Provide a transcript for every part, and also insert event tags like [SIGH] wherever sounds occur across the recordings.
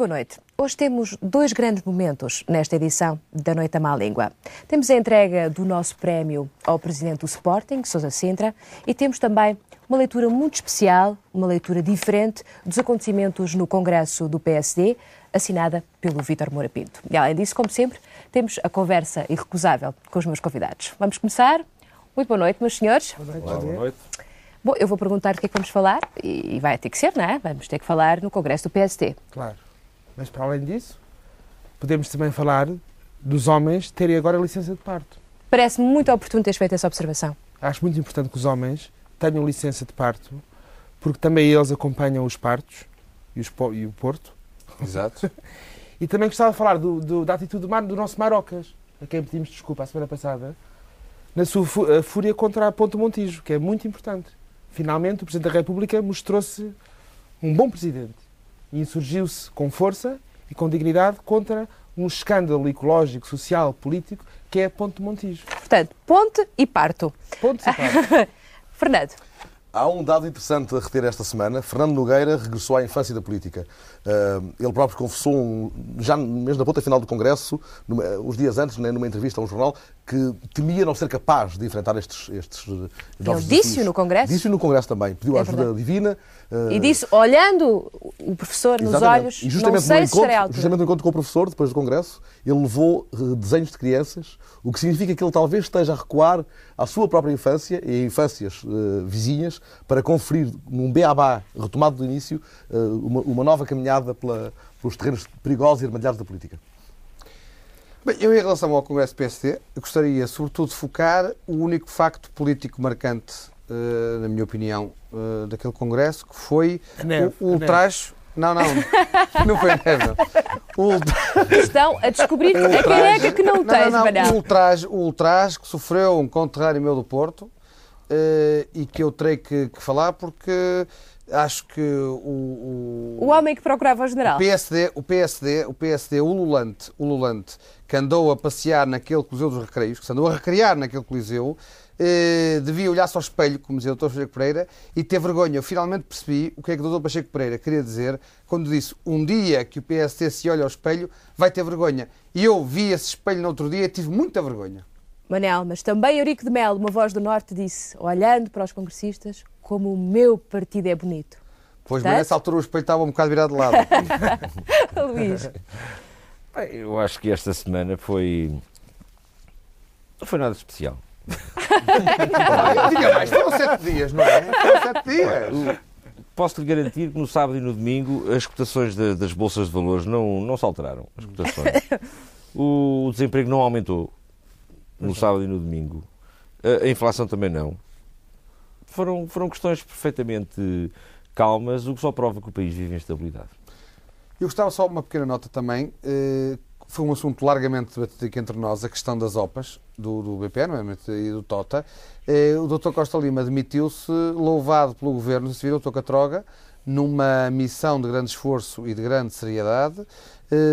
Boa noite. Hoje temos dois grandes momentos nesta edição da Noite à Má Língua. Temos a entrega do nosso prémio ao presidente do Sporting, Sousa Sintra, e temos também uma leitura muito especial, uma leitura diferente dos acontecimentos no Congresso do PSD, assinada pelo Vítor Moura Pinto. E além disso, como sempre, temos a conversa irrecusável com os meus convidados. Vamos começar. Muito boa noite, meus senhores. Boa noite. Olá, boa noite. Bom, eu vou perguntar do que é que vamos falar e vai ter que ser, não é? Vamos ter que falar no Congresso do PSD. Claro. Mas para além disso, podemos também falar dos homens terem agora licença de parto. Parece-me muito oportuno teres feito essa observação. Acho muito importante que os homens tenham licença de parto, porque também eles acompanham os partos e, os, e o Porto. Exato. [LAUGHS] e também gostava de falar do, do, da atitude do, do nosso Marocas, a quem pedimos desculpa a semana passada, na sua fúria contra a Ponto Montijo, que é muito importante. Finalmente, o Presidente da República mostrou-se um bom Presidente e insurgiu-se com força e com dignidade contra um escândalo ecológico, social, político, que é Ponte Montijo. Portanto, ponte e parto. Ponte e parto. [LAUGHS] Fernando. Há um dado interessante a reter esta semana. Fernando Nogueira regressou à infância da política. Uh, ele próprio confessou, um, já mesmo na ponta final do Congresso, numa, uns dias antes, né, numa entrevista a um jornal, que temia não ser capaz de enfrentar estes, estes novos Ele disse-o no Congresso? Disse-o no Congresso também. Pediu é ajuda verdade. divina. Uh, e disse, olhando o professor nos olhos, e justamente não sei no encontro, se Justamente no encontro com o professor, depois do Congresso, ele levou uh, desenhos de crianças, o que significa que ele talvez esteja a recuar à sua própria infância e a infâncias uh, vizinhas para conferir, num beabá retomado do início, uma, uma nova caminhada pela, pelos terrenos perigosos e armadilhados da política. Bem, eu, em relação ao Congresso PSD, gostaria, sobretudo, de focar o único facto político marcante, uh, na minha opinião, uh, daquele Congresso, que foi neve, o ultraje. Não, não, [LAUGHS] não foi neve. Ultra... Estão a descobrir ultraje... a careca que não, não tens, não, não. O ultraje, o ultraje que sofreu um conterrâneo meu do Porto uh, e que eu terei que, que falar porque acho que o, o, o homem que procurava o general. O PSD, o PSD, o PSD ululante, ululante, que andou a passear naquele Coliseu dos Recreios, que se andou a recriar naquele Coliseu, eh, devia olhar-se ao espelho, como dizia o Dr. Pacheco Pereira, e ter vergonha. Eu finalmente percebi o que é que o Dr. Pacheco Pereira queria dizer quando disse um dia que o PSD se olha ao espelho, vai ter vergonha. E eu vi esse espelho no outro dia e tive muita vergonha. Manel, mas também Eurico de Melo, uma voz do Norte, disse, olhando para os congressistas, como o meu partido é bonito. Pois, mas nessa altura o espelho estava um bocado virado de lado. [LAUGHS] Luís. Bem, eu acho que esta semana foi. Não foi nada especial. Diga mais, foram sete dias, não é? Foram sete dias. Posso-lhe garantir que no sábado e no domingo as cotações de, das bolsas de valores não, não se alteraram. As cotações. O, o desemprego não aumentou no sábado e no domingo. A, a inflação também não foram, foram questões perfeitamente calmas, o que só prova que o país vive em estabilidade. Eu gostava só de uma pequena nota também. Foi um assunto largamente debatido aqui entre nós, a questão das OPAs, do, do BPN e do TOTA. O Dr. Costa Lima demitiu-se, louvado pelo Governo Civil, o Dr. Catroga, numa missão de grande esforço e de grande seriedade,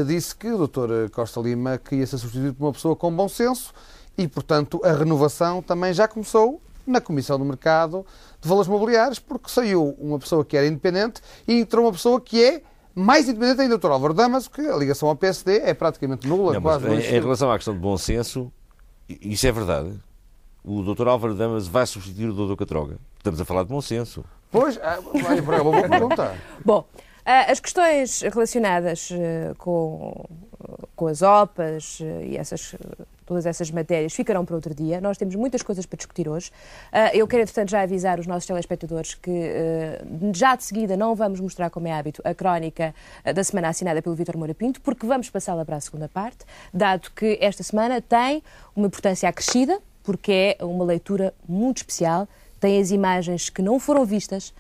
disse que o Dr. Costa Lima queria ser substituído por uma pessoa com bom senso e, portanto, a renovação também já começou na Comissão do Mercado de Valores Mobiliários, porque saiu uma pessoa que era independente e entrou uma pessoa que é mais independente ainda, Dr. Álvaro Damas, que a ligação ao PSD é praticamente nula. Não, quase em, em relação à questão de bom senso, isso é verdade. O Dr. Álvaro Damas vai substituir o Dr. Catroga. Estamos a falar de bom senso. Pois, ah, vai para uma boa pergunta. [LAUGHS] Bom, ah, as questões relacionadas ah, com, com as OPAs e essas todas essas matérias ficarão para outro dia. Nós temos muitas coisas para discutir hoje. Uh, eu quero, entretanto, já avisar os nossos telespectadores que uh, já de seguida não vamos mostrar, como é hábito, a crónica uh, da semana assinada pelo Vítor Moura Pinto, porque vamos passá-la para a segunda parte, dado que esta semana tem uma importância acrescida, porque é uma leitura muito especial, tem as imagens que não foram vistas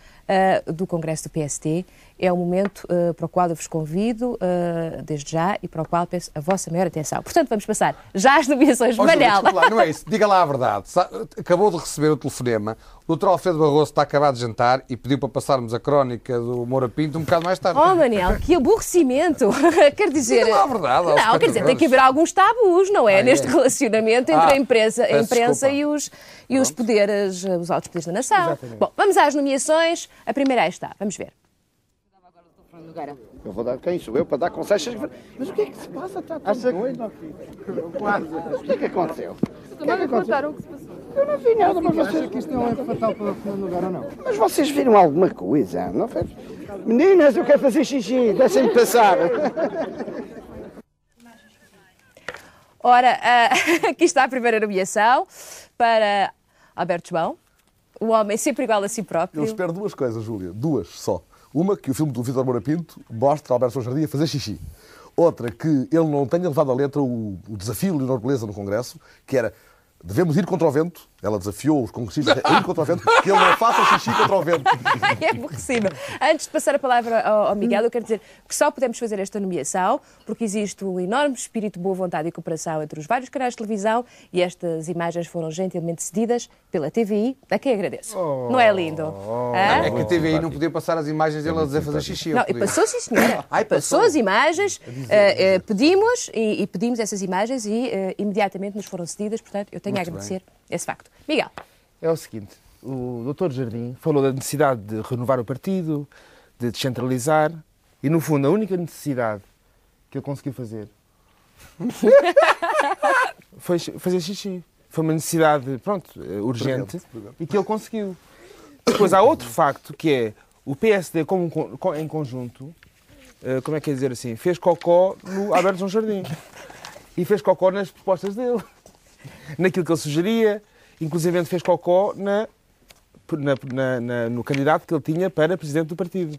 do Congresso do PST é um momento uh, para o qual eu vos convido uh, desde já e para o qual peço a vossa maior atenção. Portanto, vamos passar já às nomeações. Oh, Manel. Lá, não é isso. [LAUGHS] Diga lá a verdade. Acabou de receber o telefonema. O Dr. Alfredo Barroso está acabado de jantar e pediu para passarmos a crónica do Moura Pinto um bocado mais tarde. Oh, Manel, que aborrecimento. [LAUGHS] quer dizer. Diga lá a verdade. Não, quer dizer, tem que haver alguns tabus, não é? Ah, Neste é. relacionamento entre ah, a imprensa, a imprensa e, os, e os poderes, os altos poderes da nação. Exatamente. Bom, vamos às nomeações. A primeira aí está. Vamos ver. Eu vou dar quem sou eu para dar conselhos. Mas o que é que se passa? Está tudo doido, ó, filho. Quase. O que é que aconteceu? O que é que aconteceu? o que se passou. Eu não vi nada, mas vocês... Acha que isto é um fatal para o Fernando Lugar ou não? Mas vocês viram alguma coisa? Não foi? Meninas, eu quero fazer xixi. Deixem-me passar. Ora, ah, [LAUGHS] aqui está a primeira nomeação para Alberto João, o homem sempre igual a si próprio. Eu espero duas coisas, Júlia. Duas só. Uma, que o filme do Vitor Moura Pinto mostre Alberto João Jardim a fazer xixi. Outra, que ele não tenha levado à letra o, o desafio de Leonor Beleza no Congresso, que era devemos ir contra o vento. Ela desafiou os congressistas a ir contra o vento, que ele não faça xixi contra o vento. [LAUGHS] é aborrecido. Antes de passar a palavra ao, Miguel, eu quero dizer que só podemos fazer esta nomeação porque existe um enorme espírito de boa vontade e cooperação entre os vários canais de televisão e estas imagens foram gentilmente cedidas pela TVI, a quem agradeço. Não é lindo? Hã? É que a TVI não podia passar as imagens dele a dizer fazer xixi. Não, e passou, sim, senhora. [LAUGHS] Ai, passou. passou. as imagens, eh, eh, pedimos e, e pedimos essas imagens e eh, imediatamente nos foram cedidas, portanto, eu tenho a agradecer esse facto. Miguel, É o seguinte, o Dr. Jardim falou da necessidade de renovar o partido, de descentralizar, e no fundo a única necessidade que ele conseguiu fazer [LAUGHS] foi fazer xixi. Foi uma necessidade, pronto, eh, urgente, e que ele conseguiu. Depois há outro facto que é o PSD como em conjunto, eh, como é que é dizer assim, fez cocó no Alberto João Jardim. [LAUGHS] E fez cocó nas propostas dele naquilo que ele sugeria, inclusive fez cocó na, na- na- na- no candidato que ele tinha para presidente do partido.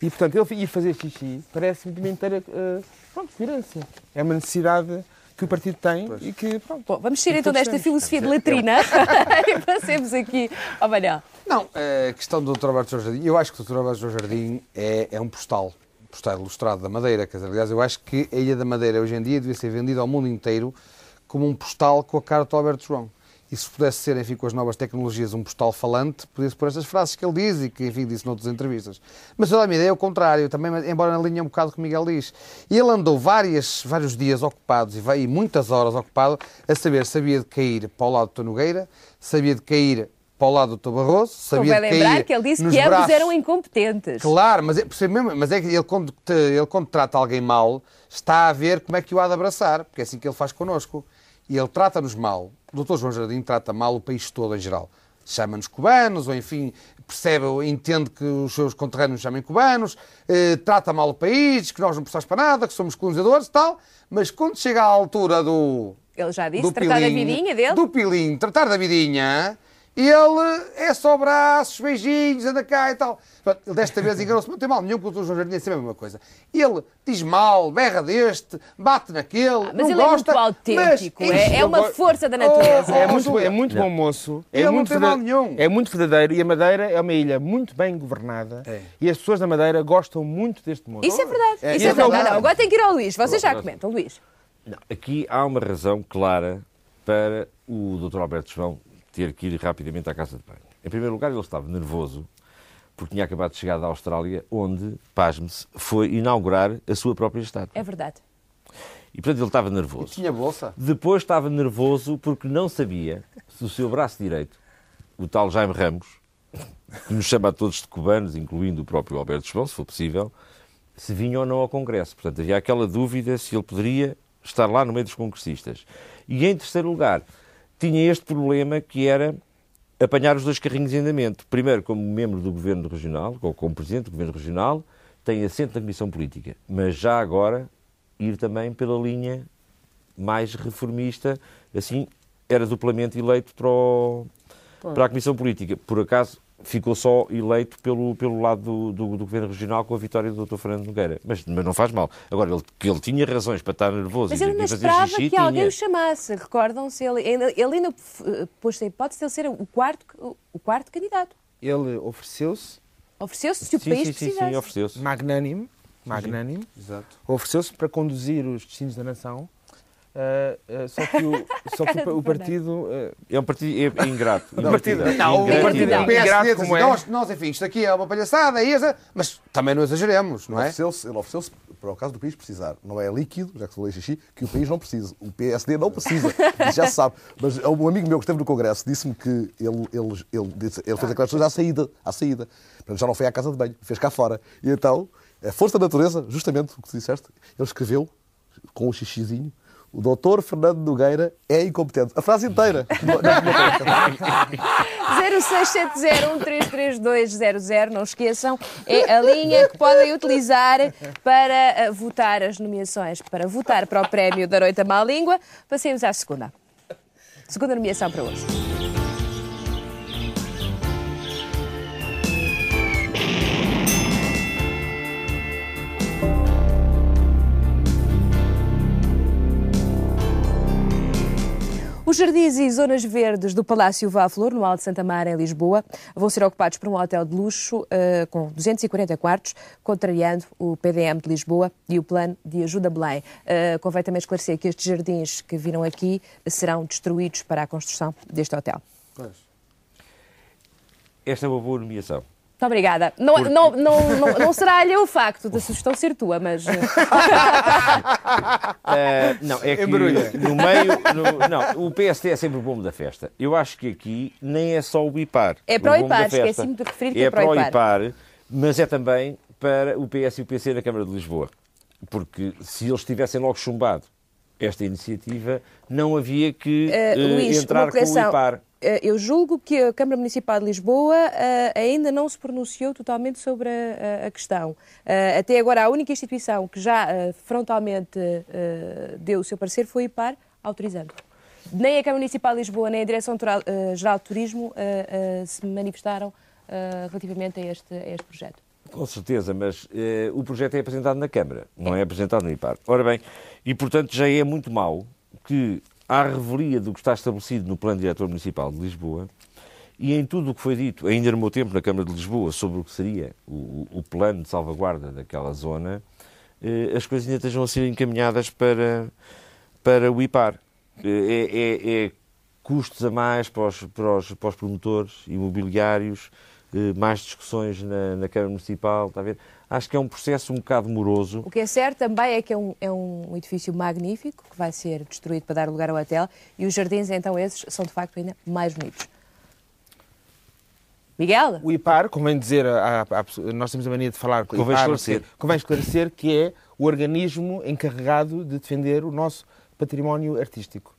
E, portanto, ele ir fazer xixi parece-me de uma inteira eh, pronto, coerência. É uma necessidade que o partido tem e que, pronto. bom, vamos sair então desta filosofia de latrina [LAUGHS] e passemos aqui ao Manel. Não, a questão do Dr. Alberto João Jardim, eu acho que o Dr. Alberto João Jardim é, é um postal, postal ilustrado da Madeira. Quer dizer, aliás, eu acho que a Ilha da Madeira hoje em dia devia ser vendida ao mundo inteiro como um postal com a cara do Alberto João. E se pudesse ser, enfim, com as novas tecnologias, um postal falante, podia-se por estas frases que ele diz e que, enfim, disse noutras entrevistas. Mas toda a minha ideia é o contrário, também, embora na linha um bocado que o Miguel diz. E ele andou várias, vários dias ocupados e, e muitas horas ocupado a saber, sabia de cair para o lado do. Nogueira, sabia de cair para o lado do Dr. Barroso, sabia Convém de cair lembrar que ele disse que ambos eram incompetentes. Claro, mas é, mas é que ele quando, ele quando trata alguém mal, está a ver como é que o há de abraçar, porque é assim que ele faz connosco. E ele trata-nos mal. O Dr. João Jardim trata mal o país todo em geral. Chama-nos cubanos, ou enfim, percebe ou entende que os seus conterrâneos chamem cubanos, eh, trata mal o país, que nós não precisamos para nada, que somos colonizadores e tal, mas quando chega à altura do, Ele já disse, do tratar da pilim, vidinha dele. Do pilim, tratar da vidinha, ele é só braços, beijinhos, anda cá e tal. Ele desta vez enganou-se, não tem mal nenhum, porque o Dr. João Jardim é sempre a mesma coisa. Ele diz mal, berra deste, bate naquele, Ah, mas não ele é gosta, muito autêntico, mas- é, é uma força da natureza. É Oh, muito, Júlia. é muito bom moço. É Ele não muito tem mal nenhum. É muito verdadeiro. E a Madeira é uma ilha muito bem governada. É. E as pessoas da Madeira gostam muito deste moço. Isso é verdade. É, isso é é verdade. mal. Não, agora tem que ir ao Luís. Vocês já comentam, Luís. Não, aqui há uma razão clara para o Dr. Alberto João ter que ir rapidamente à casa de banho. Em primeiro lugar, ele estava nervoso porque tinha acabado de chegar da Austrália, onde, pasme-se, foi inaugurar a sua própria estátua. É verdade. E, portanto, ele estava nervoso. Tinha bolsa. Depois estava nervoso porque não sabia se o seu braço direito, o tal Jaime Ramos, que nos chama a todos de cubanos, incluindo o próprio Alberto João, se for possível, se vinha ou não ao Congresso. Portanto, havia aquela dúvida se ele poderia estar lá no meio dos congressistas. E, em terceiro lugar, tinha este problema que era apanhar os dois carrinhos em andamento. Primeiro, como membro do Governo Regional, ou como Presidente do Governo Regional, tem assento na Comissão Política. Mas já agora ir também pela linha mais reformista, assim era duplamente eleito para, o- para a Comissão Política. Por acaso ficou só eleito pelo, pelo lado do, do- do Governo Regional com a vitória do Dr. Fernando Nogueira. Mas, mas não faz mal. Agora, ele, que ele tinha razões para estar nervoso Mas e, ele e não fazer esperava xixi, que alguém tinha. o chamasse. Recordam-se? Ele, ele, ele ainda eh, pôs-se a hipótese de ele ser o quarto, o quarto candidato. Ele ofereceu-se, Ofereceu-se se o Sim, país sim, sim, precisasse. sim, ofereceu-se. magnânimo, magnânimo Exato. ofereceu-se para conduzir os destinos da nação. Ah, ah, só que o, [LAUGHS] só que o, o partido. ah, É um partido é, é ingrato. o partido, Não, o partido Não. é ingrato PSD como diz, é. nós, nós, enfim, isto aqui é uma palhaçada, é mas também não exageremos, não é? Ele ofereceu-se para o caso do país precisar. Não é líquido, já que se falou em xixi, que o país não precisa. O PSD não precisa. [LAUGHS] Já se sabe. Mas um amigo meu que esteve no Congresso disse-me que ele, ele, ele, disse- ele fez aquelas coisas à saída. À saída. Portanto, já não foi à casa de banho, fez cá fora. E então A força da natureza, justamente o que tu disseste, ele escreveu, com o xixizinho, o doutor Fernando Nogueira é incompetente. A frase inteira. [LAUGHS] 0670133200, não esqueçam, é a linha que podem utilizar para eh, votar as nomeações, para votar para o prémio da Noite à Má Língua. Passemos à segunda. Segunda nomeação para hoje. Os jardins e zonas verdes do Palácio Vá Flor, no Alto Santa Mara, em Lisboa, vão ser ocupados por um hotel de luxo eh, com 240 quartos, contrariando o PDM de Lisboa e o plano de ajuda Belém. Eh, convém também esclarecer que estes jardins que viram aqui serão destruídos para a construção deste hotel. Esta é uma boa nomeação. Muito obrigada. Não, não, não, não, não será-lhe o facto da sugestão ser tua, mas. Ah, [LAUGHS] não, é que Embrulha. no meio. no- não, o PST é sempre o bombo da festa. Eu acho que aqui nem é só o IPAR. É para o IPAR, esqueci-me de referir que É é para o para o IPAR. IPAR, mas é também para o PS e o PC na Câmara de Lisboa. Porque se eles tivessem logo chumbado esta iniciativa, não havia que eh, Luís, entrar com o. IPAR. Eh, Eu julgo que a Câmara Municipal de Lisboa eh, ainda não se pronunciou totalmente sobre a, a- a questão. Eh, até agora, a única instituição que já frontalmente deu o seu parecer foi o IPAR, autorizando. Nem a Câmara Municipal de Lisboa, nem a Direção-Geral de Turismo se manifestaram relativamente a este, a este projeto. Com certeza, mas eh, o projeto é apresentado na Câmara, não é apresentado no IPAR. Ora bem, e portanto já é muito mau que, à revelia do que está estabelecido no Plano Diretor Municipal de Lisboa, e em tudo o que foi dito, ainda no meu tempo na Câmara de Lisboa, sobre o que seria o, o plano de salvaguarda daquela zona, eh, as coisas ainda estejam a ser encaminhadas para, para o IPAR. Eh, É, é- é custos a mais para os, para os, para os promotores imobiliários, eh, mais discussões na, na Câmara Municipal, está a ver? Acho que é um processo um bocado moroso. O que é certo também é que é um, é um edifício magnífico que vai ser destruído para dar lugar ao hotel e os jardins, então, esses são de facto ainda mais bonitos. Miguel? O IPAR, convém dizer, nós temos a mania de falar com o Convém IPAR, esclarecer. convém esclarecer que é o organismo encarregado de defender o nosso património artístico.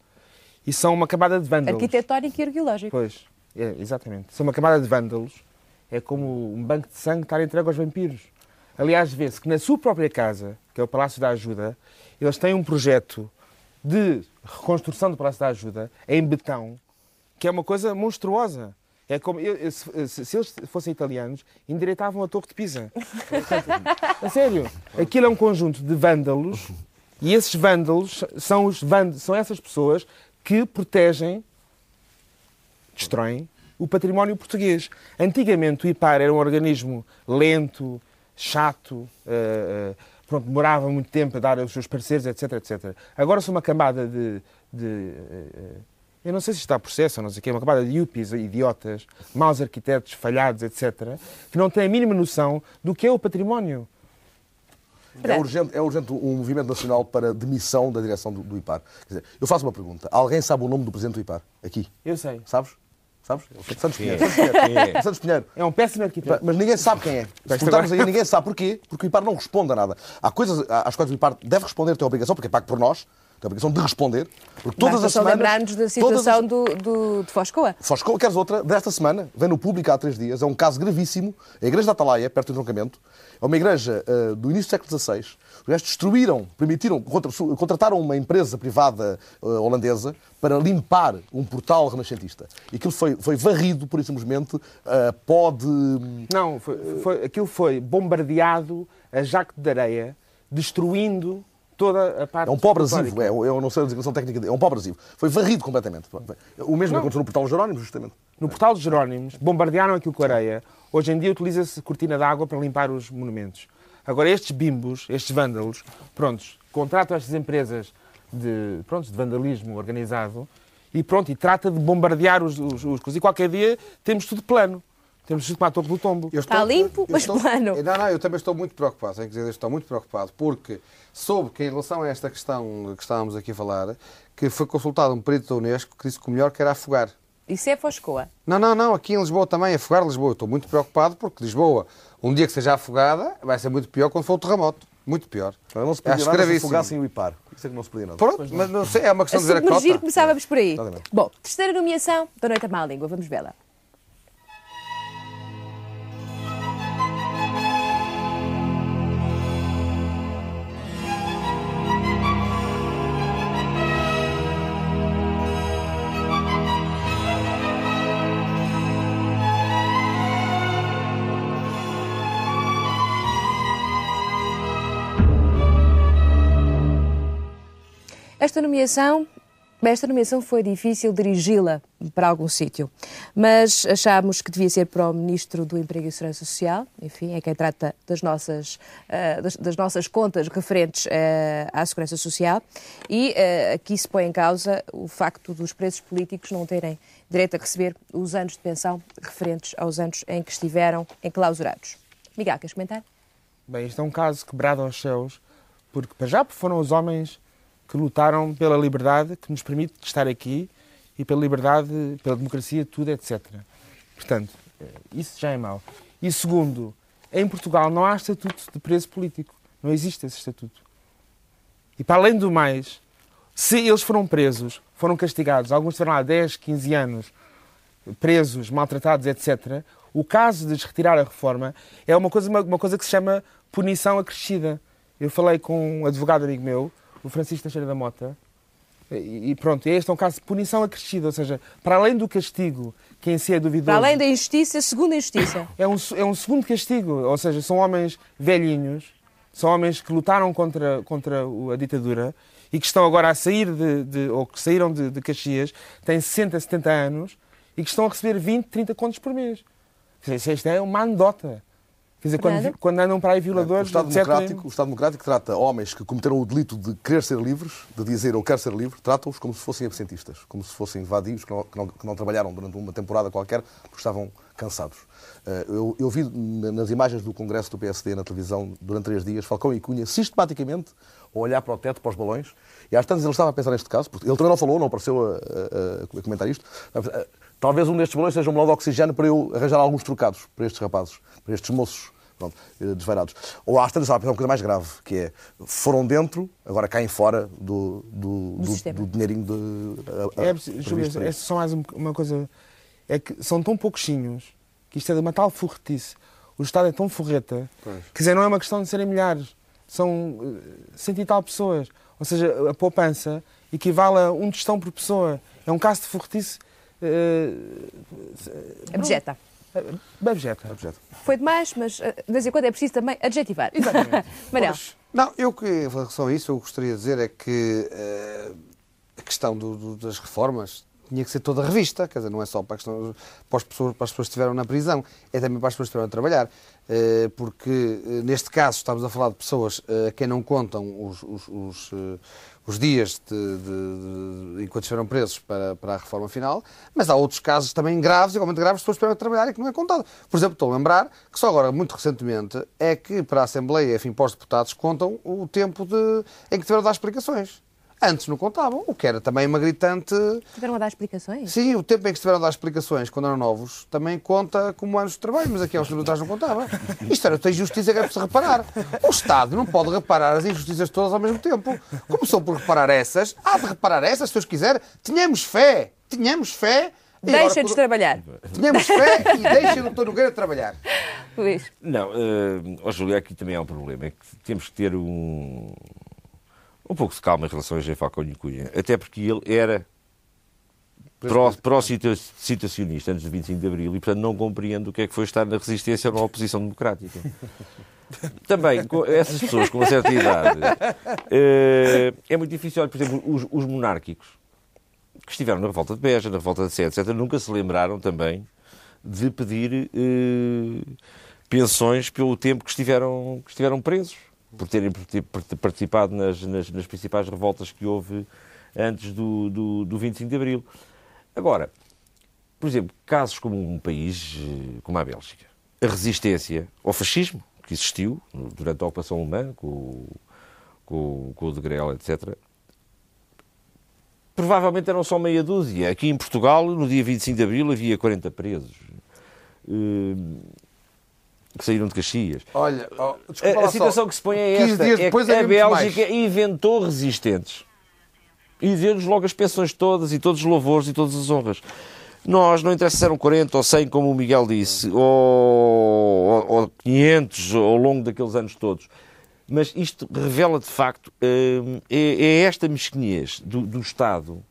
E são uma camada de vândalos. Arquitetónico e arqueológico. Pois, é, exatamente. São uma camada de vândalos. É como um banco de sangue estar entregue aos vampiros. Aliás, vê-se que na sua própria casa, que é o Palácio da Ajuda, eles têm um projeto de reconstrução do Palácio da Ajuda em betão, que é uma coisa monstruosa. É como, eu- se- se eles fossem italianos, endireitavam a Torre de Pisa. a sério. Aquilo é um conjunto de vândalos e esses vândalos são, os vândalos, são essas pessoas que protegem destroem o património português. Antigamente o IPAR era um organismo lento, chato, eh, pronto, demorava muito tempo a dar os seus pareceres, etc, etc. Agora são uma camada de... de, eh, eu não sei se está a processo ou não sei o quê, uma camada de yuppies, idiotas, maus arquitetos, falhados, etc., que não têm a mínima noção do que é o património. É urgente, é urgente um movimento nacional para demissão da direção do, do IPAR. Quer dizer, eu faço uma pergunta. Alguém sabe o nome do presidente do IPAR? Aqui. Eu sei. Sabes? Sabes? É o Santos Pinheiro. É? Santos Pinheiro. É? É Santos Pinheiro. É um péssimo arquiteto. Mas ninguém sabe quem é. Se perguntarmos aí, ninguém sabe porquê. Porque o IPAR não responde a nada. Há coisas às quais o IPAR deve responder, tem a obrigação, porque é pago por nós, tem a obrigação de responder. Porque todas Basta as só semanas. lembrar-nos da todas as- situação do, do, de Foscoa. Foscou, queres outra? Desta semana, vem no público há três dias, é um caso gravíssimo. A Igreja da Atalaia, perto do entroncamento, é uma igreja eh, do início do século XVI. Os gajos destruíram, permitiram, contrataram uma empresa privada eh, holandesa para limpar um portal renascentista. E aquilo foi, foi varrido, por isso simplesmente, uh, pó de... Não, foi, foi- aquilo foi bombardeado a jaco de areia, destruindo toda a parte. É um pó abrasivo, é, eu não sei a designação técnica, é um pó abrasivo. Foi varrido completamente. O mesmo aconteceu no portal Jerónimo, justamente. No portal dos Jerónimos, bombardearam aquilo com areia. Hoje em dia utiliza-se cortina de água para limpar os monumentos. Agora, estes bimbos, estes vândalos, prontos, contratam estas empresas de, prontos, de vandalismo organizado e pronto, e trata de bombardear os, os, os. E qualquer dia temos tudo plano. Temos tudo para a Torre do Tombo. Eu Está limpo, eu mas plano. Não, não, eu também estou muito preocupado. Tenho que dizer, estou muito preocupado porque soube que, em relação a esta questão que estávamos aqui a falar, que foi consultado um perito da Unesco que disse que o melhor que era afogar. Isso é Foscoa. Não, não, não, aqui em Lisboa também, afogar Lisboa. Eu estou muito preocupado porque Lisboa, um dia que seja afogada, vai ser muito pior quando for o terremoto. Muito pior. Não, não se Acho podia nada se afogassem o IPAR. Isso é que não se podia nada. Pronto, mas não sei, é uma A questão de ver a submergir cota. começávamos por aí. Exatamente. Bom, terceira nomeação da Noite à Má Língua. Vamos vê-la. Esta nomeação, esta nomeação foi difícil dirigi-la para algum sítio, mas achámos que devia ser para o Ministro do Emprego e Segurança Social, enfim, é quem trata das nossas, eh, das, das nossas contas referentes eh, à Segurança Social, e eh, aqui se põe em causa o facto dos presos políticos não terem direito a receber os anos de pensão referentes aos anos em que estiveram enclausurados. Miguel, queres comentar? Bem, isto é um caso quebrado aos céus, porque para já foram os homens que lutaram pela liberdade que nos permite estar aqui e pela liberdade, pela democracia, tudo, etc. Portanto, eh, isso já é mau. E segundo, em Portugal não há estatuto de preso político. Não existe esse estatuto. E para além do mais, se eles foram presos, foram castigados, alguns estiveram lá 10, 15 anos, presos, maltratados, etc., o caso de retirar a reforma é uma coisa, uma, uma coisa que se chama punição acrescida. Eu falei com um advogado amigo meu, o Francisco Teixeira da Mota, e pronto, este é um caso de punição acrescida, ou seja, para além do castigo, que em si é duvidoso, Para além da injustiça, segunda injustiça. [COUGHS] é um, é um segundo castigo, ou seja, são homens velhinhos, são homens que lutaram contra, contra a ditadura e que estão agora a sair de, de- ou que saíram de, de Caxias, têm 60, 70 anos e que estão a receber 20, 30 contos por mês. Isto é uma anedota. Quer dizer, quando, quando andam para aí O violadores, Estado, etc. democrático, o Estado Democrático trata homens que cometeram o delito de querer ser livres, de dizer eu quero ser livre, trata-os como se fossem absentistas, como se fossem vadios que não, que não- que não trabalharam durante uma temporada qualquer porque estavam cansados. Eh, Eu, eu vi na- nas imagens do Congresso do PSD na televisão durante três dias Falcão e Cunha sistematicamente a olhar para o teto, para os balões, e às tantas ele estava a pensar neste caso, porque ele também não falou, não apareceu a, a- a comentar isto. Talvez um destes balões seja um balão de oxigênio para eu arranjar alguns trocados para estes rapazes, para estes moços pronto, eh, desvairados. Ou às tantas pensar uma coisa mais grave, que é foram dentro, agora caem fora do, do, do, do dinheirinho de. a- a- É, para é isso. só mais um- uma coisa. É que são tão pouquinhos que isto é de uma tal forretice. O Estado é tão forreta. Quer dizer, não é uma questão de serem milhares. São eh, cento e tal pessoas. Ou seja, a poupança equivale a um tostão por pessoa. É um caso de forretice. eh, Abjeta. Babjeta. Objeto. Foi demais, mas eh, de vez em quando é preciso também adjetivar. Exatamente. [LAUGHS] Não, eu que, em relação a isso, eu gostaria de dizer é que eh, a questão do- do- das reformas tinha que ser toda revista, quer dizer, não é só para, a questão, para, as pessoas, para as pessoas que estiveram na prisão, é também para as pessoas que estiveram a trabalhar. Eh, porque, eh, neste caso, estamos a falar de pessoas a quem não contam os, os- os, os dias de, de- de- enquanto estiveram presos para, para a reforma final, mas há outros casos também graves, igualmente graves, de pessoas que trabalhar e que não é contado. Por exemplo, estou a lembrar que só agora, muito recentemente, é que para a Assembleia, enfim, para os deputados, contam o tempo de, em que tiveram a dar explicações. Antes não contavam, o que era também uma gritante. tiveram a dar explicações? Sim, o tempo em que estiveram a dar explicações quando eram novos também conta como anos de trabalho, mas aqui aos atrás não contava. Isto era outra injustiça que é preciso reparar. O Estado não pode reparar as injustiças todas ao mesmo tempo. Começou por reparar essas, há de reparar essas, se Deus quiser. Tenhamos fé, tenhamos fé. E Deixa-nos quando- trabalhar. Tenhamos fé e deixem o Dr. Nogueira trabalhar. Luís. Não, uh, oh, Júlio, aqui também há um problema. É que temos que ter um, um pouco de calma em relação a Falcão e Cunha. Até porque ele era pró- pró-situacionista antes do 25 de Abril e, portanto, não compreendo o que é que foi estar na resistência ou na oposição democrática. [LAUGHS] Também, essas pessoas com uma certa idade, eh, é muito difícil. Olha, por exemplo, os, os monárquicos que estiveram na revolta de Beja, na revolta de Sé, etc., nunca se lembraram também de pedir eh, pensões pelo tempo que estiveram, que estiveram presos, por terem parti- participado nas, nas, nas principais revoltas que houve antes do, do, do 25 de Abril. Agora, por exemplo, casos como um país eh, como a Bélgica, a resistência ao fascismo que existiu durante a ocupação alemã, com, com, com o de Grelle, etc., provavelmente eram só meia dúzia. Aqui em Portugal, no dia 25 de Abril, havia 40 presos. Que saíram de Caxias. Olha, oh, A, desculpa a situação só. que se põe é 15 esta: é que a havia muito Bélgica inventou resistentes e deu-nos logo as pensões todas e todos os louvores e todas as honras. Nós, não interessa se eram 40 ou 100, como o Miguel disse, ou, ou, ou 500 ao longo daqueles anos todos. Mas isto revela, de facto, hum, é, é esta mesquinhez do, do Estado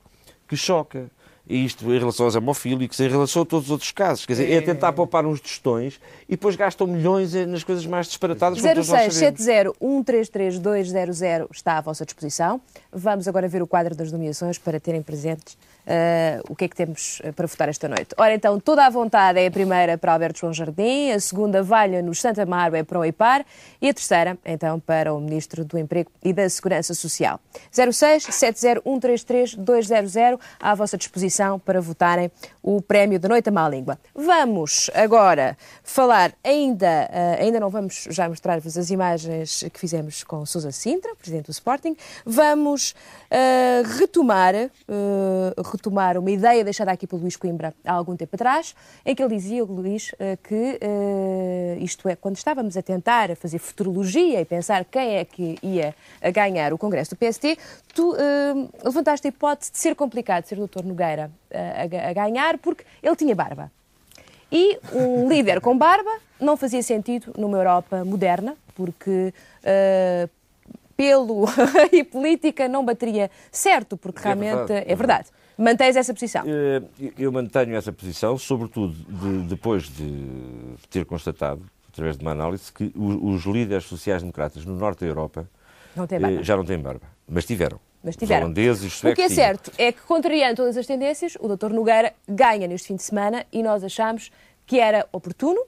que choca. Isto em relação aos hemofílicos, em relação a todos os outros casos. Quer dizer, é tentar poupar uns tostões e depois gastam milhões nas coisas mais disparatadas. como todos nós sabemos. 0670133200 está à vossa disposição. Vamos agora ver o quadro das nomeações para terem presentes eh, o que é que temos eh, para votar esta noite. Ora, então, toda a vontade é a primeira para Alberto João Jardim, a segunda Valha-nos Santa Amaro é para o EIPAR e a terceira, então, para o Ministro do Emprego e da Segurança Social. 0670133200 à vossa disposição para votarem o prémio da Noite à Má Língua. Vamos agora falar, ainda, eh, ainda não vamos já mostrar-vos as imagens que fizemos com Sousa Sintra, Presidente do Sporting. Vamos eh, retomar, eh, retomar uma ideia deixada aqui pelo Luís Coimbra há algum tempo atrás, em que ele dizia, Luís, que eh, isto é, quando estávamos a tentar fazer futurologia e pensar quem é que ia ganhar o Congresso do PST, tu levantaste a hipótese de ser complicado ser o Dr. Nogueira a, a ganhar porque ele tinha barba. E um líder com barba não fazia sentido numa Europa moderna, porque eh, pelo [LAUGHS] e política não bateria certo, porque É realmente verdade, é é verdade. Mantens essa posição. Eh, Eu mantenho essa posição, sobretudo de- depois de ter constatado, através de uma análise, que os líderes sociais-democratas no norte da Europa Não eh, já não têm barba, mas tiveram. Mas tiveram. Holandeses os O que é certo é que, contrariando todas as tendências, o Dr. Nogueira ganha neste fim de semana e nós achamos que era oportuno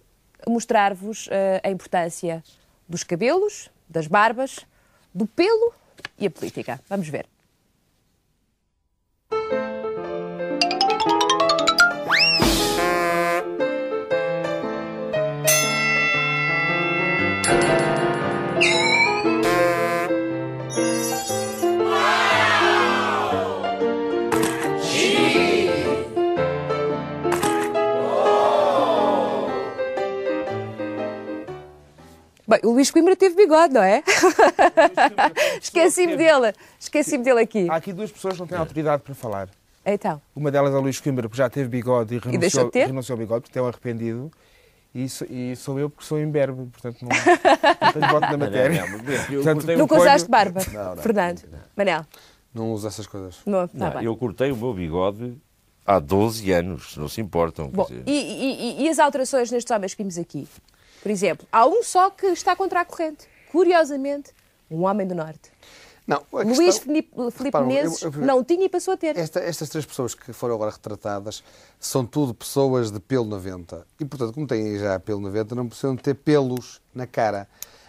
mostrar-vos eh, a importância dos cabelos, das barbas, do pelo e a política. Vamos ver. Bem, o Luís Coimbra teve bigode, não é? Esqueci-me dele. Esqueci-me dele aqui. Há aqui duas pessoas que não têm autoridade para falar. Então, Uma delas é o Luís Coimbra, porque já teve bigode e renunciou, de ter? renunciou ao bigode, porque é um arrependido. E, so- e sou eu, porque sou imberbe, portanto não, não [LAUGHS] tenho voto na matéria. Não, não, Portanto, nunca usaste barba. Fernando. Manel, Não usa essas coisas. não, tá eu cortei o meu bigode há 12 anos, não se importam. Bom, e, e- e- e as alterações nestes homens que vimos aqui? Por exemplo, há um só que está contra a corrente. Curiosamente, um homem do Norte. Não, Luís questão- Filipe, Filipe Repara, eu- Menezes eu- não tinha e passou a ter. Esta- estas três pessoas que foram agora retratadas são tudo pessoas de pelo na venta. E, portanto, como têm já pelo na venta, não precisam ter pelos na cara.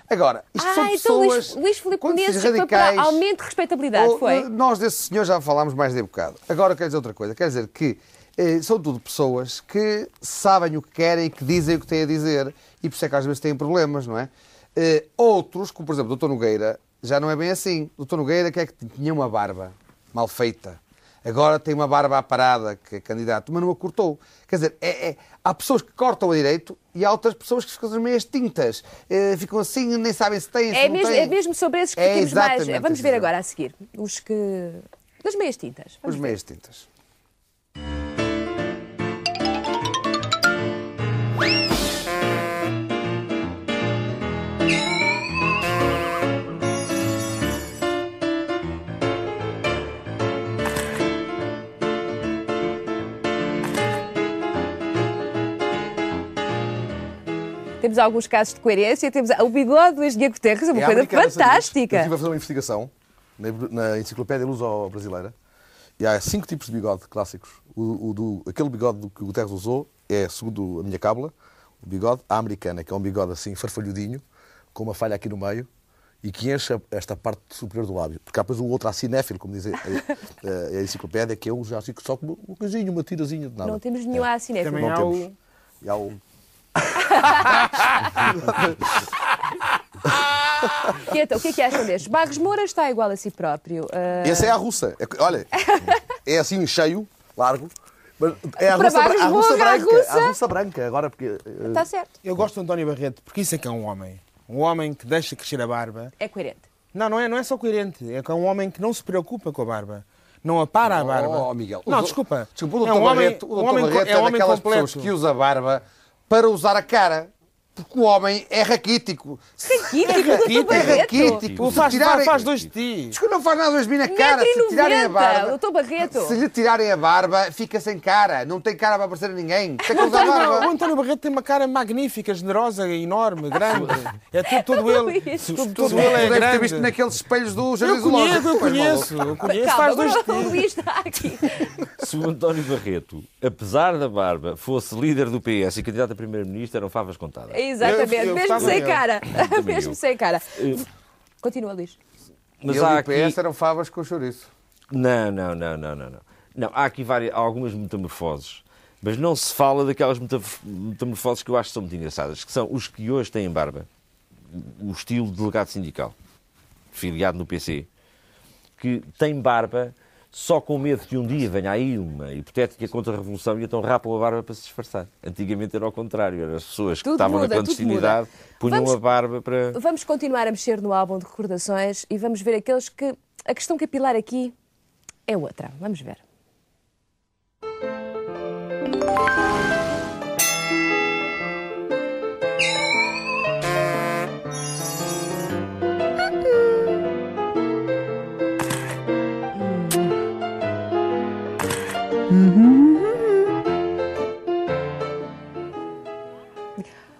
Agora, isto são Ah, então pessoas... Luís, Luís Filipe Menezes para aumento de respeitabilidade, ou, foi? eh, Nós desse senhor já falámos mais de bocado. Agora quero dizer outra coisa. Quer dizer que eh, são tudo pessoas que sabem o que querem e que dizem o que têm a dizer e por isso é que às vezes têm problemas, não é? Eh, outros, como por exemplo o Dr. Nogueira, já não é bem assim. O Dr. Nogueira que é que tinha uma barba mal feita. Agora tem uma barba à parada, que é candidato, mas não a cortou. Quer dizer, é- é- há pessoas que cortam a direito e há outras pessoas que ficam meias tintas. Eh, ficam assim, nem sabem se têm, se É mesmo, têm. é mesmo sobre esses que É mais. Vamos ver agora a seguir. Os que. Das meias tintas. Vamos Os ver. meias tintas. Temos alguns casos de coerência. Temos o bigode do ex-Diego Guterres, é uma É coisa sabes? Eu fantástica. estive a fazer uma investigação na, na enciclopédia luso-brasileira e há cinco tipos de bigode clássicos. O, o do, aquele bigode do que o Guterres usou é, segundo a minha cábula, o bigode à americana, que é um bigode assim farfalhudinho, com uma falha aqui no meio e que enche esta parte superior do lábio. Porque há depois o outro acinéfilo, como diz a, a- a enciclopédia, que eu já fico só com uma coisinha, uma tirazinha de nada. Não temos nenhum assim, né? Também Não há temos. o. E há o... E [LAUGHS] então, o que é que acham destes? Barros Moura está igual a si próprio. Ah, Essa é a russa. É olha, é assim cheio, largo. Mas é a russa, a russa morra, a branca. russa. A russa branca. Agora, porque. eh, Está certo. Eu gosto do António Barreto, porque isso é que é um homem. Um homem que deixa crescer a barba. É coerente. Não, não é, não é só coerente. É que é um homem que não se preocupa com a barba. Não apara a barba. Oh, Miguel. Não, O desculpa. Desculpa, o É um homem- Barreto, o um Dr. homem Barreto é é, um homem daquelas completo. pessoas que usa a barba para usar a cara. Porque o homem é raquítico. Raquítico, raquítico, doutor é raquítico. O faz, tirarem- faz, dois de ti. Diz que não faz nada dois mil na cara. Se tirarem a 1,90m, barba. doutor Barreto. Se lhe tirarem a barba, fica sem cara. Não tem cara para aparecer a ninguém. Tem que usar não. O barba. António Barreto tem uma cara magnífica, generosa, enorme, grande. É tudo, todo ele. Tudo, Tu todo ele é deve ter grande. visto naqueles espelhos do Jardim Eu conheço, Zoológico. eu conheço. Eu conheço, Calma, faz dois de ti. Luís está aqui. Se o António Barreto, apesar da barba, fosse líder do PS e candidato a primeiro-ministro, eram favas contadas. Exatamente, Eu- eu mesmo sem dele. cara. Também [LAUGHS] Mesmo eu. sem cara. Continua, Luís. Mas há e o aqui... PS eram favas com chouriço. Não, não, não, não, não. Não, não há aqui várias, algumas metamorfoses, mas não se fala daquelas metamorfoses que eu acho que são muito engraçadas, que são os que hoje têm barba, o estilo de delegado sindical, filiado no PC, que tem barba só com medo que um dia venha aí uma hipotética contra-revolução e então rapam a barba para se disfarçar. Antigamente era ao contrário, eram as pessoas que Tudo estavam muda, na clandestinidade, punham Vamos- a barba para... Vamos continuar a mexer no álbum de recordações e vamos ver aqueles que. A questão capilar aqui é outra. Vamos ver.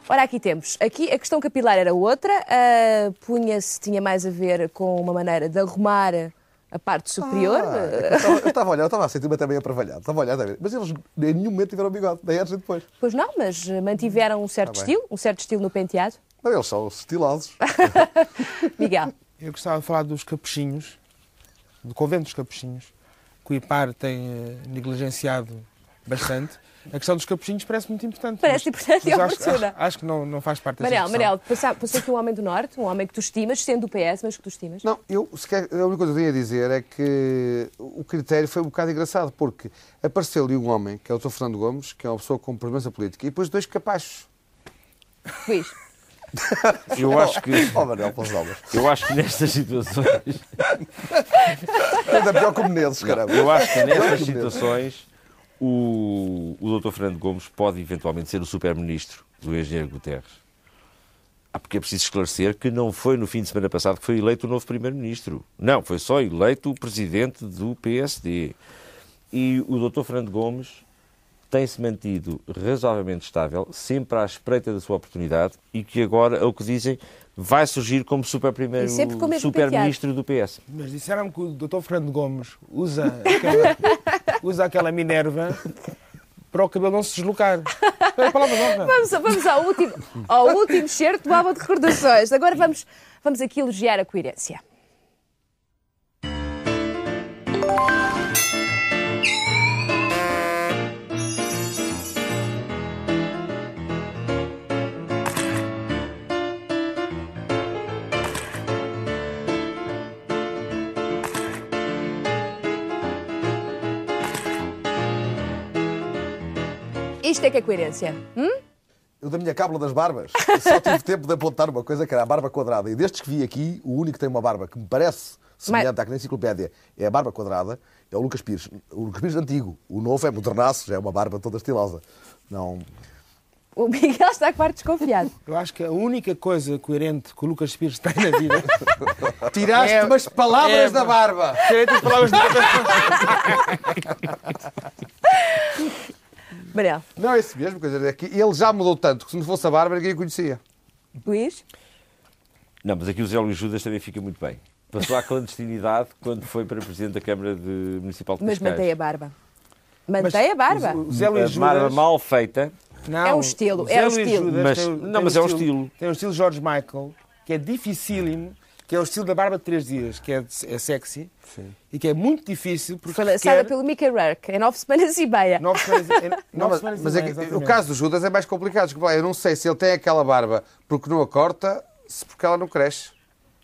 Ora, aqui temos. Aqui a questão capilar era outra. ah, Punha-se, tinha mais a ver com uma maneira de arrumar a parte superior. Ah, é eu estava- a olhar, eu estava a sentir-me até meio aparvalhado. Estava a olhar, ver. mas eles em nenhum momento tiveram bigode, nem antes nem depois. Pois não, mas mantiveram um certo bem. estilo, um certo estilo no penteado. Não, eles são estilosos. [LAUGHS] Miguel, Eu gostava de falar dos capuchinhos, do convento dos capuchinhos, que o IPAR tem eh, negligenciado bastante. A questão dos capuchinhos parece muito importante. Parece mas- importante e mas acho, oportuna. acho, acho que não, não faz parte Manel, discussão. Manel, passou aqui um homem do Norte, um homem que tu estimas, sendo do PS, mas que tu estimas. Não, eu, se quer- a única coisa que eu tinha a dizer é que o critério foi um bocado engraçado, porque apareceu-lhe um homem, que é o Dr. Fernando Gomes, que é uma pessoa com presença política, e depois dois capachos. Luís, [LAUGHS] Eu acho que... Oh, pelas. Eu acho que nestas situações Ainda pior que o Menezes, caramba. Eu acho que nestas situações o, o. Fernando Gomes pode eventualmente ser o super-ministro do engenheiro Guterres. Ah, porque é preciso esclarecer que não foi no fim de semana passado que foi eleito o novo primeiro-ministro. Não, foi só eleito o presidente do PSD. E o Dr. Fernando Gomes tem-se mantido razoavelmente estável, sempre à espreita da sua oportunidade e que agora, é o que dizem, vai surgir como super-primeiro E sempre com o mesmo super-ministro do PS. Mas disseram-me que o Dr. Fernando Gomes usa aquela, [LAUGHS] usa aquela Minerva para o cabelo não se deslocar. É a palavra nova. vamos, vamos ao, último, ao último certo do álbum de recordações. Agora vamos, vamos aqui elogiar a coerência. Isto é que é coerência. Hum? Eu, da minha cábula das barbas, só tive [LAUGHS] tempo de apontar uma coisa que era a barba quadrada. E destes que vi aqui, o único que tem uma barba que me parece semelhante à que na enciclopédia é a barba quadrada, é o Lucas Pires. O Lucas Pires antigo. O novo é modernaço, já é uma barba toda estilosa. Não. O Miguel está quase desconfiado. [LAUGHS] Eu acho que a única coisa coerente que o Lucas Pires tem na vida [LAUGHS] Tiraste É- umas palavras é- da barba. Tirei as palavras de Manel, Não, é isso mesmo, quer dizer, é que ele já mudou tanto que se não fosse a barba ninguém o conhecia. Luís, Não, mas aqui o Zé Luís Judas também fica muito bem. Passou à clandestinidade quando foi para Presidente da Câmara de Municipal de mas Cascais. mantém a barba. Mantém a barba. O Zé Luís A barba Judas... mal feita, Não, É um estilo, é um estilo. Judas Mas- tem não, tem mas é um estilo. Tem o estilo George Michael, que é dificílimo, que é o estilo da barba de três dias, que é, é sexy e que é muito difícil porque requer pelo Mickey Rourke em nove semanas e meia. nove semanas, [LAUGHS] em- Não, nove mas semanas e mas é meia, que o exatamente. caso do Judas é mais complicado. Eu não sei se ele tem aquela barba porque não a corta, se porque ela não cresce.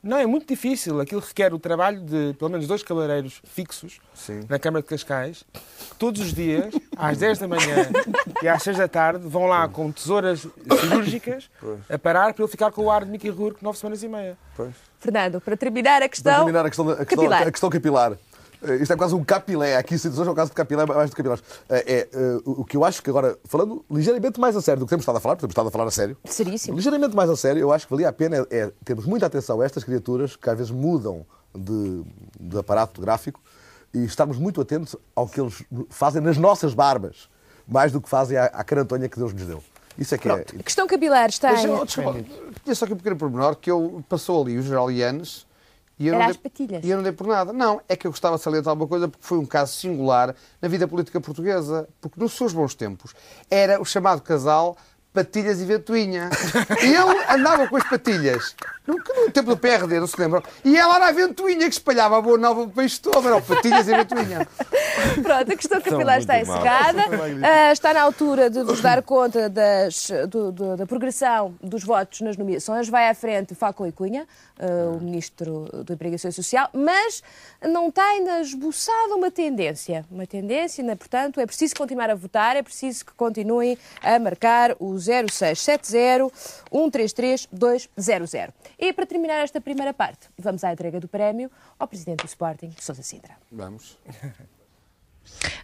Não, é muito difícil. Aquilo requer o trabalho de pelo menos dois cabeleireiros fixos Sim. na Câmara de Cascais, que todos os dias, às 10 da manhã e às 6 da tarde, vão lá com tesouras cirúrgicas a parar para ele ficar com o ar de Mickey Rourke nove semanas e meia. Pois. Fernando, para terminar a Para questão. terminar a questão, a questão, capilar. a questão capilar. Eh, Isto é quase um capilé. Aqui situações é um caso de capilé mais do capilares. Eh, É, o o que eu acho que agora, falando ligeiramente mais a sério do que temos estado a falar, porque temos estado a falar a sério, Seríssimo. ligeiramente mais a sério, eu acho que valia a pena é, é termos muita atenção a estas criaturas que às vezes mudam de, de aparato gráfico e estarmos muito atentos ao que eles fazem nas nossas barbas, mais do que fazem à, à carantonha que Deus nos deu. Isso é que é. A questão capilar está Mas, oh, desculpa, tinha só aqui um pequeno pormenor que eu passou ali o General Ianes e eu, Era não dei, patilhas. e eu não dei por nada. Não, é que eu gostava de salientar uma coisa porque foi um caso singular na vida política portuguesa. Porque nos seus bons tempos era o chamado casal Patilhas e Ventoinha. E ele andava com as patilhas. No, no tempo do PRD, não se lembram? E ela era a ventoinha que espalhava a boa nova do país todo. Eram patilhas e ventoinha. Pronto, a questão capilar está encerrada. Ah, está na altura de vos dar conta das- do- do- da progressão dos votos nas nomeações. Vai à frente Faco e Cunha, ah, o Ministro do Emprego e Social, mas não está ainda esboçada uma tendência. Uma tendência, né? portanto, é preciso continuar a votar, é preciso que continuem a marcar o 0670 133 200. E para terminar esta primeira parte, vamos à entrega do prémio ao Presidente do Sporting, Sousa Sintra. Vamos. [LAUGHS]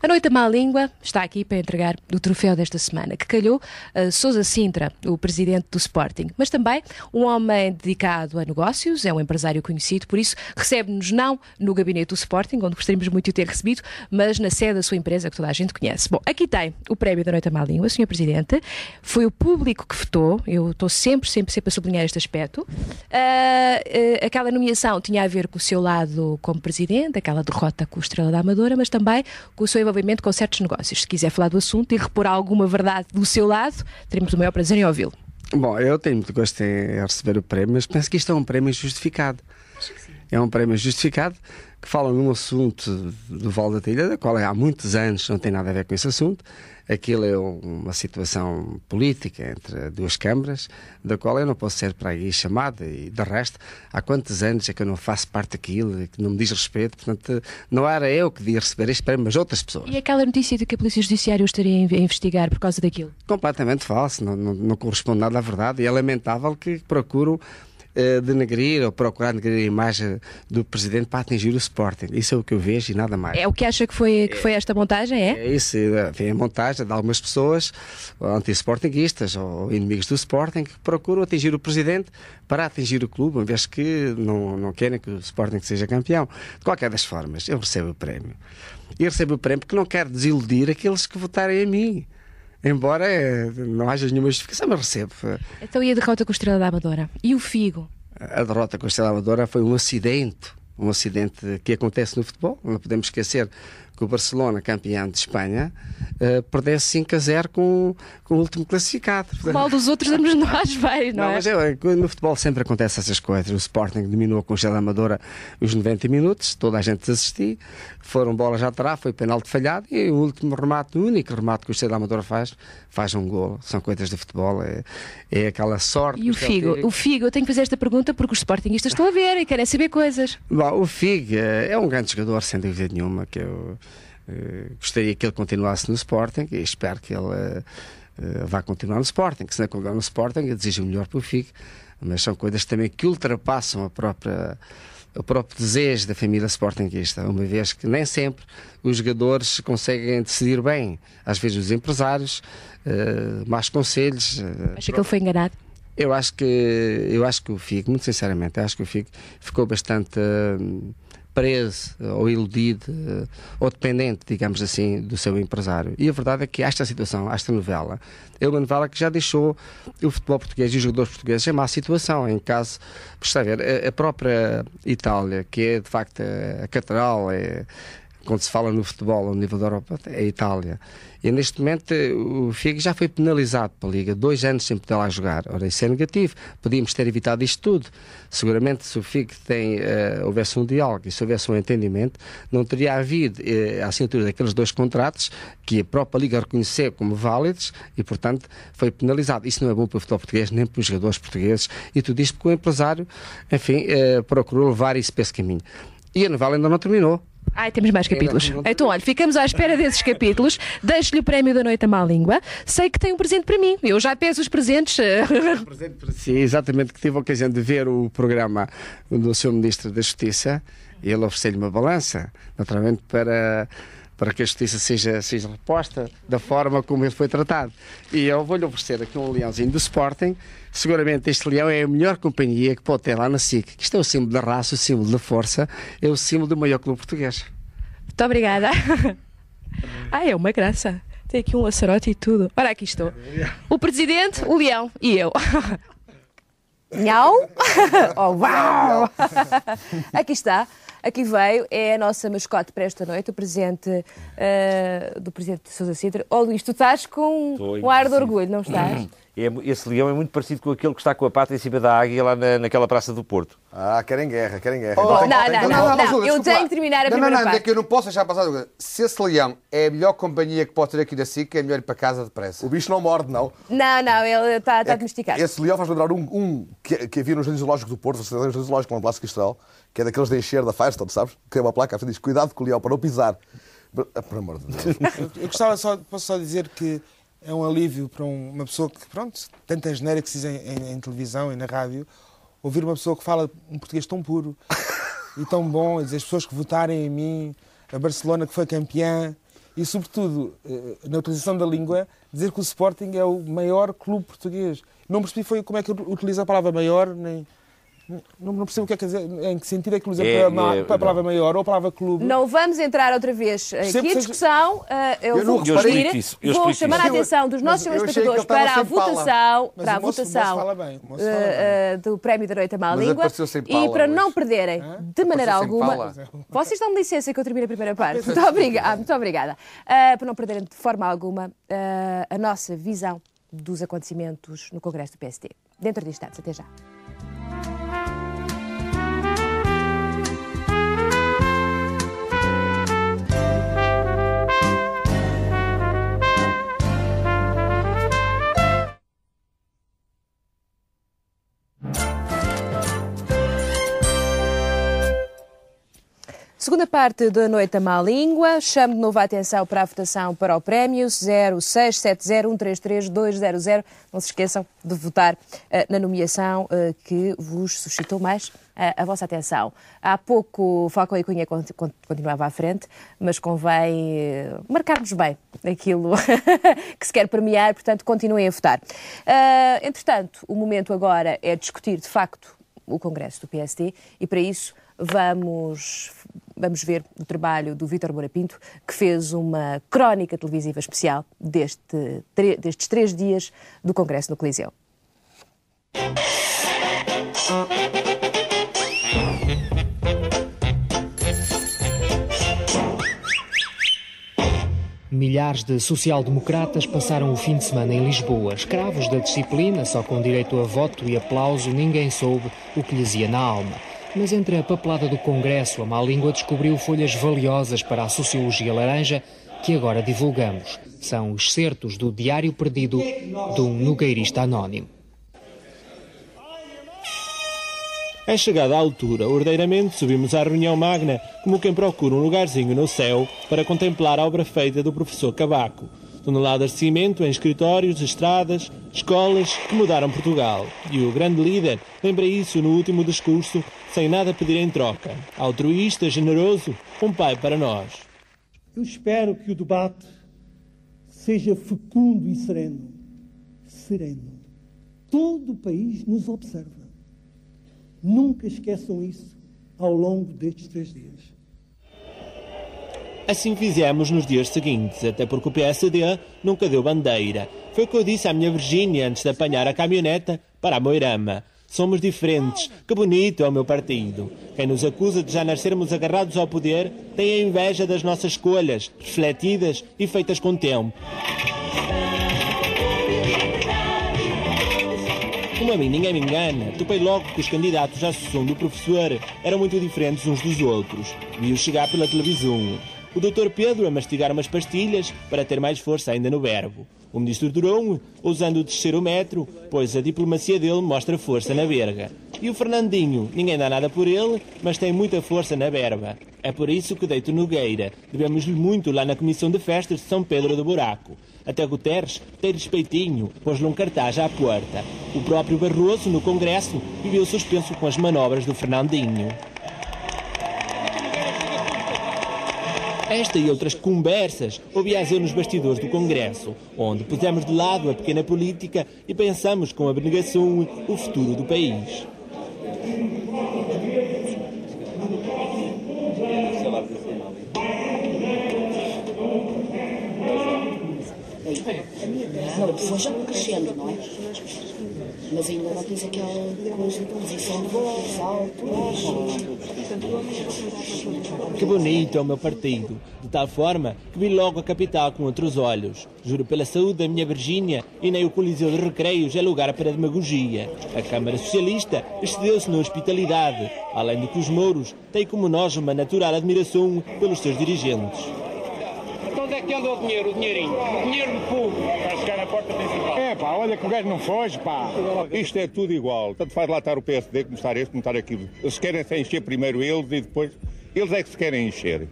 A Noite da Má Língua está aqui para entregar o troféu desta semana, que calhou a Sousa Sintra, o presidente do Sporting, mas também um homem dedicado a negócios, é um empresário conhecido, por isso recebe-nos não no gabinete do Sporting, onde gostaríamos muito de ter recebido, mas na sede da sua empresa, que toda a gente conhece. Bom, aqui tem o prémio da Noite da Má Língua, Sr. Presidente, foi o público que votou, eu estou sempre, sempre, sempre a sublinhar este aspecto. Ah, ah, aquela nomeação tinha a ver com o seu lado como presidente, aquela derrota com o Estrela da Amadora, mas também com o seu envolvimento com certos negócios. Se quiser falar do assunto e repor alguma verdade do seu lado, teremos o maior prazer em ouvi-lo. Bom, eu tenho muito gosto em receber o prémio, mas penso que isto é um prémio justificado. É um prémio justificado que fala num assunto do Val da Tilha, da qual há muitos anos não tem nada a ver com esse assunto. Aquilo é um- uma situação política entre duas câmaras, da qual eu não posso ser para aí chamada, e de resto, há quantos anos é que eu não faço parte daquilo, e que não me diz respeito, portanto, não era eu que devia receber este prémio, mas outras pessoas. E aquela notícia de que a Polícia Judiciária o estaria a in- a investigar por causa daquilo? completamente falso, não, não, não corresponde nada à verdade e é lamentável que procuram eh, denegrir ou procurar denegrir a imagem do Presidente para atingir o Sporting. Isso é o que eu vejo e nada mais. É o que acha que foi, que foi esta montagem, é? É isso, eh, vem a montagem de algumas pessoas anti-sportinguistas ou inimigos do Sporting que procuram atingir o Presidente para atingir o clube, uma vez que não, não querem que o Sporting seja campeão. De qualquer das formas, eu recebo o prémio. E recebo o prémio porque não quero desiludir aqueles que votarem a mim. Embora eh, não haja nenhuma justificação, mas recebo. Então e a derrota com o Estrela da Amadora? E o Figo? A derrota com a Estrela Amadora foi um acidente, um acidente que acontece no futebol. Não podemos esquecer que o Barcelona, campeão de Espanha, eh, perdesse 5 a 0 com, com o último classificado. O mal dos outros damos nós, vai, não, Não, é? mas eu, no futebol sempre acontece essas coisas. O Sporting dominou com o Estrela Amadora os 90 minutos, toda a gente assistiu, foram bolas já atrás, foi penalti falhado e o último remate, o único remate que o Estrela Amadora faz, faz um gol. São coisas de futebol, é, é aquela sorte. E o Figo? O Figo, eu tenho que fazer esta pergunta porque os Sportingistas estão a ver e querem saber coisas. Bom, o Fig eh, é um grande jogador, sem dúvida nenhuma, que eu eh, gostaria que ele continuasse no Sporting e espero que ele eh, vá continuar no Sporting. Se não continuar no Sporting, eu desejo o melhor para o Fig, mas são coisas também que ultrapassam a própria o próprio desejo da família sportinguista, uma vez que nem sempre os jogadores conseguem decidir bem. Às vezes os empresários, eh, más conselhos, eh, Acha que ele foi enganado? Eu acho que eu acho que o Figo, muito sinceramente, acho que o Figo ficou bastante hum, preso ou iludido eh, ou dependente, digamos assim, do seu empresário. E a verdade é que esta situação, esta novela, é uma novela que já deixou o futebol português e os jogadores portugueses em má situação. Em caso, está a ver, a, a própria Itália, que é de facto a catedral, é quando se fala no futebol, ao nível da Europa, é a Itália. E neste momento o Figo já foi penalizado pela Liga, dois anos sem poder lá jogar. Ora, isso é negativo. Podíamos ter evitado isto tudo. Seguramente, se o Figo tem, uh, houvesse um diálogo e se houvesse um entendimento, não teria havido uh, a assinatura daqueles dois contratos que a própria Liga reconheceu como válidos e, portanto, foi penalizado. Isso não é bom para o futebol português, nem para os jogadores portugueses. E tudo isto porque o empresário, enfim, uh, procurou levar isso para esse caminho. E a novela ainda não terminou. Ai, temos mais capítulos. Então, olha, ficamos à espera desses capítulos. Deixo-lhe o prémio da noite à má língua. Sei que tem um presente para mim. Eu já peço os presentes. [LAUGHS] Um presente para si, exatamente, que tive a ocasião de ver o programa do Sr. Ministro da Justiça e ele ofereceu-lhe uma balança, naturalmente, para para que a justiça seja, seja reposta da forma como ele foi tratado. E eu vou-lhe oferecer aqui um leãozinho do Sporting. Seguramente este leão é a melhor companhia que pode ter lá na SIC. Isto é o símbolo da raça, o símbolo da força, é o símbolo do maior clube português. Muito obrigada. [LAUGHS] ah, é uma graça. Tem aqui um laçarote e tudo. Ora, aqui estou. O presidente, o leão e eu. Nhau? [LAUGHS] oh, uau! [LAUGHS] aqui está. Aqui veio, é a nossa mascote para esta noite, o presente uh, do presidente de Sousa Sintra. Oh Luís, tu estás com um ar de orgulho, não estás? [CLEARS THROAT] É, esse leão é muito parecido com aquele que está com a pata em cima da águia lá na, naquela praça do Porto. Ah, querem guerra, querem guerra. Oh, não, não, não, não, eu tenho que terminar a primeira não, não, parte. É que eu não posso deixar passar. Se esse leão é a melhor companhia que pode ter aqui da SIC, é melhor ir para casa depressa. O bicho não morde, não. Não, não, ele está tá domesticado. Esse leão faz lembrar um, um que, que havia no Jardim Zoológico do Porto, você tem o Jardim Zoológico lá no Palácio Cristal, que é daqueles de encher da Firestone, sabes? Que é uma placa, diz cuidado com o leão para não pisar. Por amor de Deus. [LAUGHS] eu gostava só, posso só dizer que é um alívio para uma pessoa que, pronto, tanta geneira que se diz em, em, em, televisão e na rádio, ouvir uma pessoa que fala um português tão puro [LAUGHS] e tão bom, e dizer as pessoas que votarem em mim, a Barcelona que foi campeã, e, sobretudo, eh, na utilização da língua, dizer que o Sporting é o maior clube português. Não percebi foi como é que utiliza a palavra maior, nem não, não, percebo o que é que dizer, em que sentido é que usa é, a, é, a palavra não. maior ou a palavra clube. Não vamos entrar outra vez aqui em discussão. Uh, eu, eu vou repetir, isso, eu vou chamar a atenção dos nossos espectadores para a votação, para a votação uh, do Prémio da Noite à Má Língua e para não perderem de maneira alguma. Vocês dão-me licença que eu termine a primeira [LAUGHS] parte. Muito obrigada. Muito obrigada. Uh, para não perderem de forma alguma a nossa visão dos acontecimentos no Congresso do PSD. Dentro de instantes, até já. Segunda parte da Noite à Má Língua. Chamo de novo a atenção para a votação para o prémio 0670133200. Não se esqueçam de votar uh, na nomeação uh, que vos suscitou mais uh, a vossa atenção. Há pouco Falcão e Cunha continuava à frente, mas convém marcarmos bem aquilo [LAUGHS] que se quer premiar, portanto, continuem a votar. entretanto, o momento agora é discutir, de facto, o Congresso do PSD e, para isso, vamos, vamos ver o trabalho do Vítor Moura Pinto, que fez uma crónica televisiva especial deste, destes três dias do Congresso no Coliseu. Milhares de social-democratas passaram o fim de semana em Lisboa. Escravos da disciplina, só com direito a voto e aplauso, ninguém soube o que lhes ia na alma. Mas entre a papelada do Congresso, a má língua descobriu folhas valiosas para a sociologia laranja que agora divulgamos. São os certos do Diário Perdido de um nogueirista anónimo. É chegada a altura, ordeiramente subimos à reunião magna, como quem procura um lugarzinho no céu para contemplar a obra feita do professor Cabaco toneladas de cimento em escritórios, estradas, escolas que mudaram Portugal. E o grande líder lembra isso no último discurso, sem nada pedir em troca. Altruísta, generoso, um pai para nós. Eu espero que o debate seja fecundo e sereno. Sereno. Todo o país nos observa. Nunca esqueçam isso ao longo destes três dias. Assim fizemos nos dias seguintes, até porque o PSD nunca deu bandeira. Foi o que eu disse à minha Virgínia antes de apanhar a caminhoneta para a Moirama. Somos diferentes. Que bonito é o meu partido. Quem nos acusa de já nascermos agarrados ao poder tem a inveja das nossas escolhas, refletidas e feitas com tempo. Como a mim ninguém me engana, topei logo que os candidatos à sucessão do professor eram muito diferentes uns dos outros. Vi-os chegar pela televisão. O doutor Pedro a mastigar umas pastilhas para ter mais força ainda no verbo. O ministro Durão ousando descer o metro, pois a diplomacia dele mostra força na verga. E o Fernandinho, ninguém dá nada por ele, mas tem muita força na berba. É por isso que deito Nogueira. Devemos-lhe muito lá na Comissão de Festas de São Pedro do Buraco. Até Guterres tem respeitinho, pôs-lhe um cartaz à porta. O próprio Barroso, no Congresso, viveu suspenso com as manobras do Fernandinho. Esta e outras conversas ouvi-as eu nos bastidores do Congresso, onde pusemos de lado a pequena política e pensamos com abnegação o futuro do país. A pessoa já crescendo, não é? Mas ainda não tens aquela coisa de posição de voz, alto, Que bonito é o meu partido, de tal forma que vi logo a capital com outros olhos. Juro pela saúde da minha Virgínia e nem o Coliseu de Recreios é lugar para demagogia. A Câmara Socialista excedeu-se na hospitalidade, além de que os mouros têm como nós uma natural admiração pelos seus dirigentes. Onde é que anda o dinheiro, o dinheirinho? O dinheiro do povo. Vai chegar na porta principal. É pá, olha que o gajo não foge, pá. Isto é tudo igual. Tanto faz lá estar o PSD como estar este, como estar aquilo. Eles querem se encher primeiro eles e depois. Eles é que se querem encher.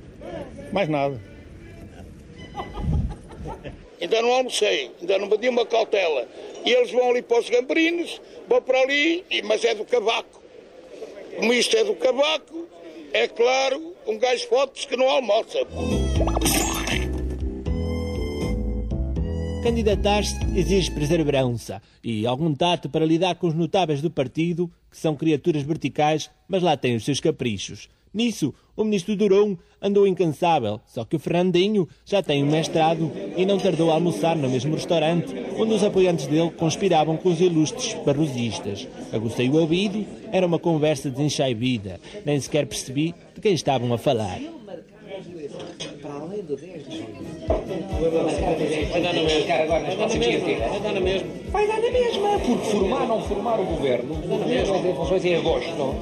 Mais nada. [LAUGHS] Ainda não almocei, ainda não pedi uma cautela. E eles vão ali para os gamberinos, vão para ali, e- mas é do cavaco. Como isto é do cavaco, é claro, um gajo fotos que não almoça. Candidatar-se exige perseverança e algum tato para lidar com os notáveis do partido, que são criaturas verticais, mas lá têm os seus caprichos. Nisso, o ministro Durão andou incansável, só que o Fernandinho já tem um mestrado e não tardou a almoçar no mesmo restaurante onde os apoiantes dele conspiravam com os ilustres barrosistas. Agucei o ouvido, era uma conversa desenchaibida, nem sequer percebi de quem estavam a falar. Para além do 10 Vai dar na mesma. Vai dar na mesma. Vai dar na mesma. Vai dar na mesma, porque formar ou não formar o governo, o governo vai ter funções em agosto.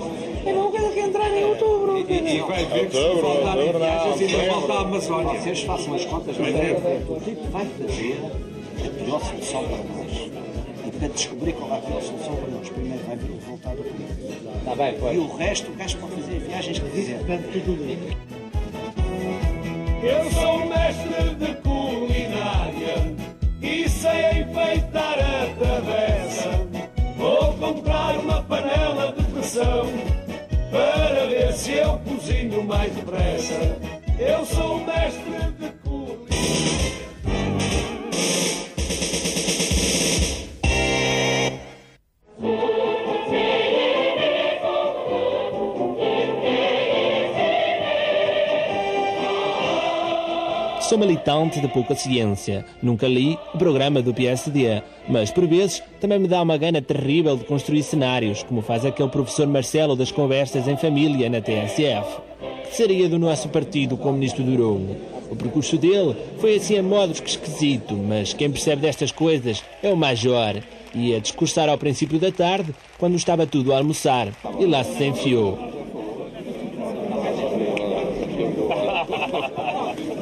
É uma coisa que entrar em outubro. E- e vai ver que se faltar em viagens falta a Amazónia. Vocês façam as contas, mas é o tipo vai fazer a pior solução para nós. E para descobrir qual é a pior solução para nós, primeiro vai ver o resultado do político. Tá bem, pois. E o resto, o gajo pode fazer viagens que quiser. Eu sou mestre de culinária e sei enfeitar a travessa. Vou comprar uma panela de pressão para ver se eu cozinho mais depressa. Eu sou mestre de Sou militante de pouca ciência. Nunca li o programa do PSD, mas por vezes também me dá uma gana terrível de construir cenários, como faz aquele professor Marcelo das conversas em família na TSF. Que seria do nosso partido o ministro Durão? O percurso dele foi assim a modos que esquisito, mas quem percebe destas coisas é o Major. Ia discursar ao princípio da tarde, quando estava tudo a almoçar, e lá se enfiou. [LAUGHS]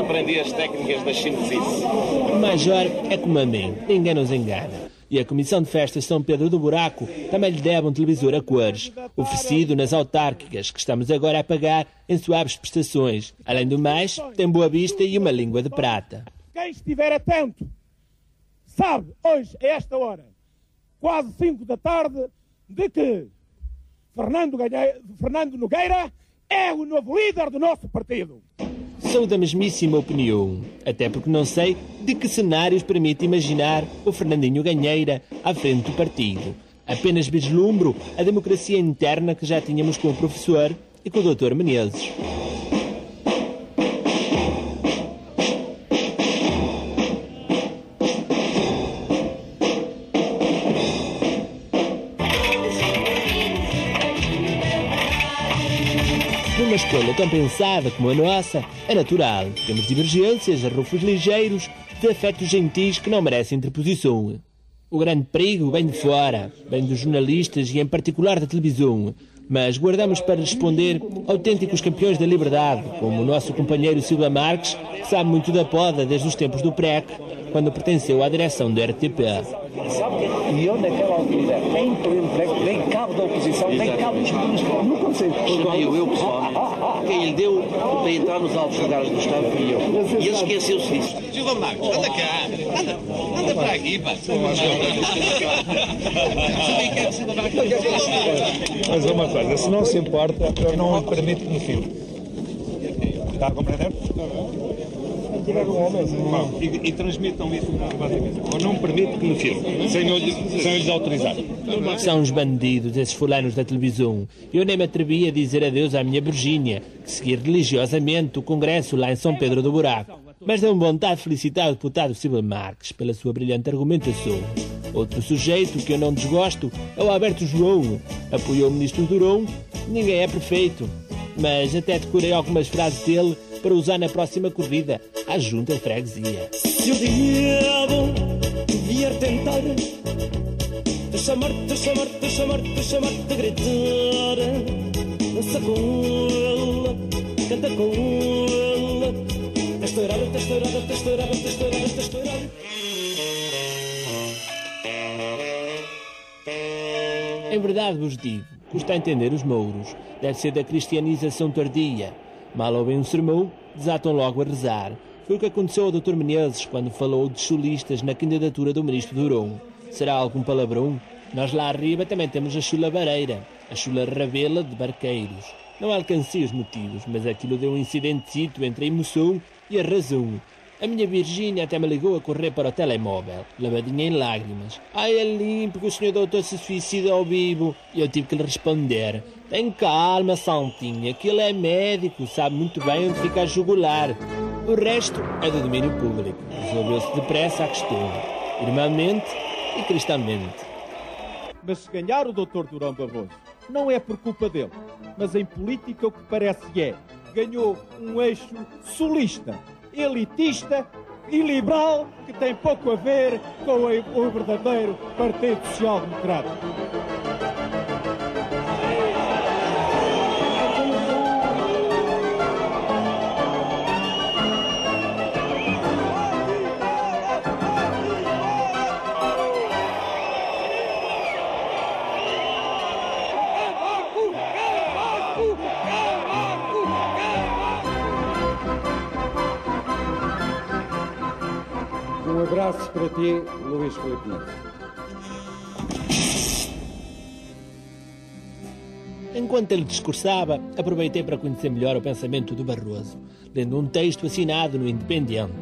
Aprendi as técnicas da chinesice. O Major é como a mim, ninguém nos engana. E a Comissão de Festas São Pedro do Buraco também lhe deve um televisor a cores, oferecido nas autárquicas, que estamos agora a pagar em suaves prestações. Além do mais, tem boa vista e uma língua de prata. Quem estiver atento sabe, hoje, a esta hora, quase 5 da tarde, de que Fernando, Ganhe- Fernando Nogueira é o novo líder do nosso partido. Sou da mesmíssima opinião, até porque não sei de que cenários permite imaginar o Fernandinho Ganheira à frente do partido. Apenas vislumbro a democracia interna que já tínhamos com o professor e com o Dr. Menezes. Escolha tão pensada como a nossa, é natural. Temos divergências, arrufos ligeiros, de afetos gentis que não merecem interposição. O grande perigo vem de fora, vem dos jornalistas e em particular da televisão. Mas guardamos para responder autênticos campeões da liberdade, como o nosso companheiro Silva Marques, que sabe muito da poda desde os tempos do PREC, quando pertenceu à direção da RTP. E onde aquela autoridade em pleno prego, tem cabo da oposição, tem cabo dos. Não consegue. Chamei eu pessoalmente. Quem lhe deu para entrar nos altos lugares do Estado fui eu. E ele esqueceu-se disso. Silva Marcos, anda cá. Anda, anda para aqui, pá. Mas uma coisa, se não se importa, eu não lhe permito que me filme. Está a compreender? Bom, e, e transmitam isso. Ou não permito que me filme, sem eu, lhes autorizar. São uns bandidos, esses fulanos da televisão. Eu nem me atrevi a dizer adeus à minha Virgínia, que seguia religiosamente o congresso lá em São Pedro do Buraco. Mas deu-me vontade de felicitar o deputado Silva Marques pela sua brilhante argumentação. Outro sujeito que eu não desgosto é o Alberto João. Apoiou o ministro Durão. Ninguém é perfeito. Mas até decorei algumas frases dele para usar na próxima corrida à junta de freguesia. Se o diabo vier tentar te chamar, te chamar, te chamar, te chamar, te gritar, dança com ele, canta com ele. Testa estourada, testa estourada, testa estourada, testa estourada, testa estourada. Em verdade vos digo, custa a entender os mouros. Deve ser da cristianização tardia. Mal ouvem um sermão, desatam logo a rezar. Foi o que aconteceu ao Dr. Menezes quando falou de chulistas na candidatura do ministro Durão. Será algum palavrão? Nós lá arriba também temos a chula bareira, a chula ravela de barqueiros. Não alcancei os motivos, mas aquilo deu um incidentecito entre a emoção e a razão. A minha Virgínia até me ligou a correr para o telemóvel, lavadinha em lágrimas. Ai, é limpo que o senhor doutor se suicida ao vivo. E eu tive que lhe responder. Tem calma, Santinha, que ele é médico, sabe muito bem onde fica a jugular. O resto é do domínio público. Resolveu-se depressa a questão. Irmãmente e cristãmente. Mas se ganhar o Dr. Durão Barroso, não é por culpa dele, mas em política o que parece é. Ganhou um eixo sulista, elitista e liberal que tem pouco a ver com o verdadeiro Partido Social Democrático. Um abraço para ti, Luís Filipe Neto. Enquanto ele discursava, aproveitei para conhecer melhor o pensamento do Barroso, lendo um texto assinado no Independente.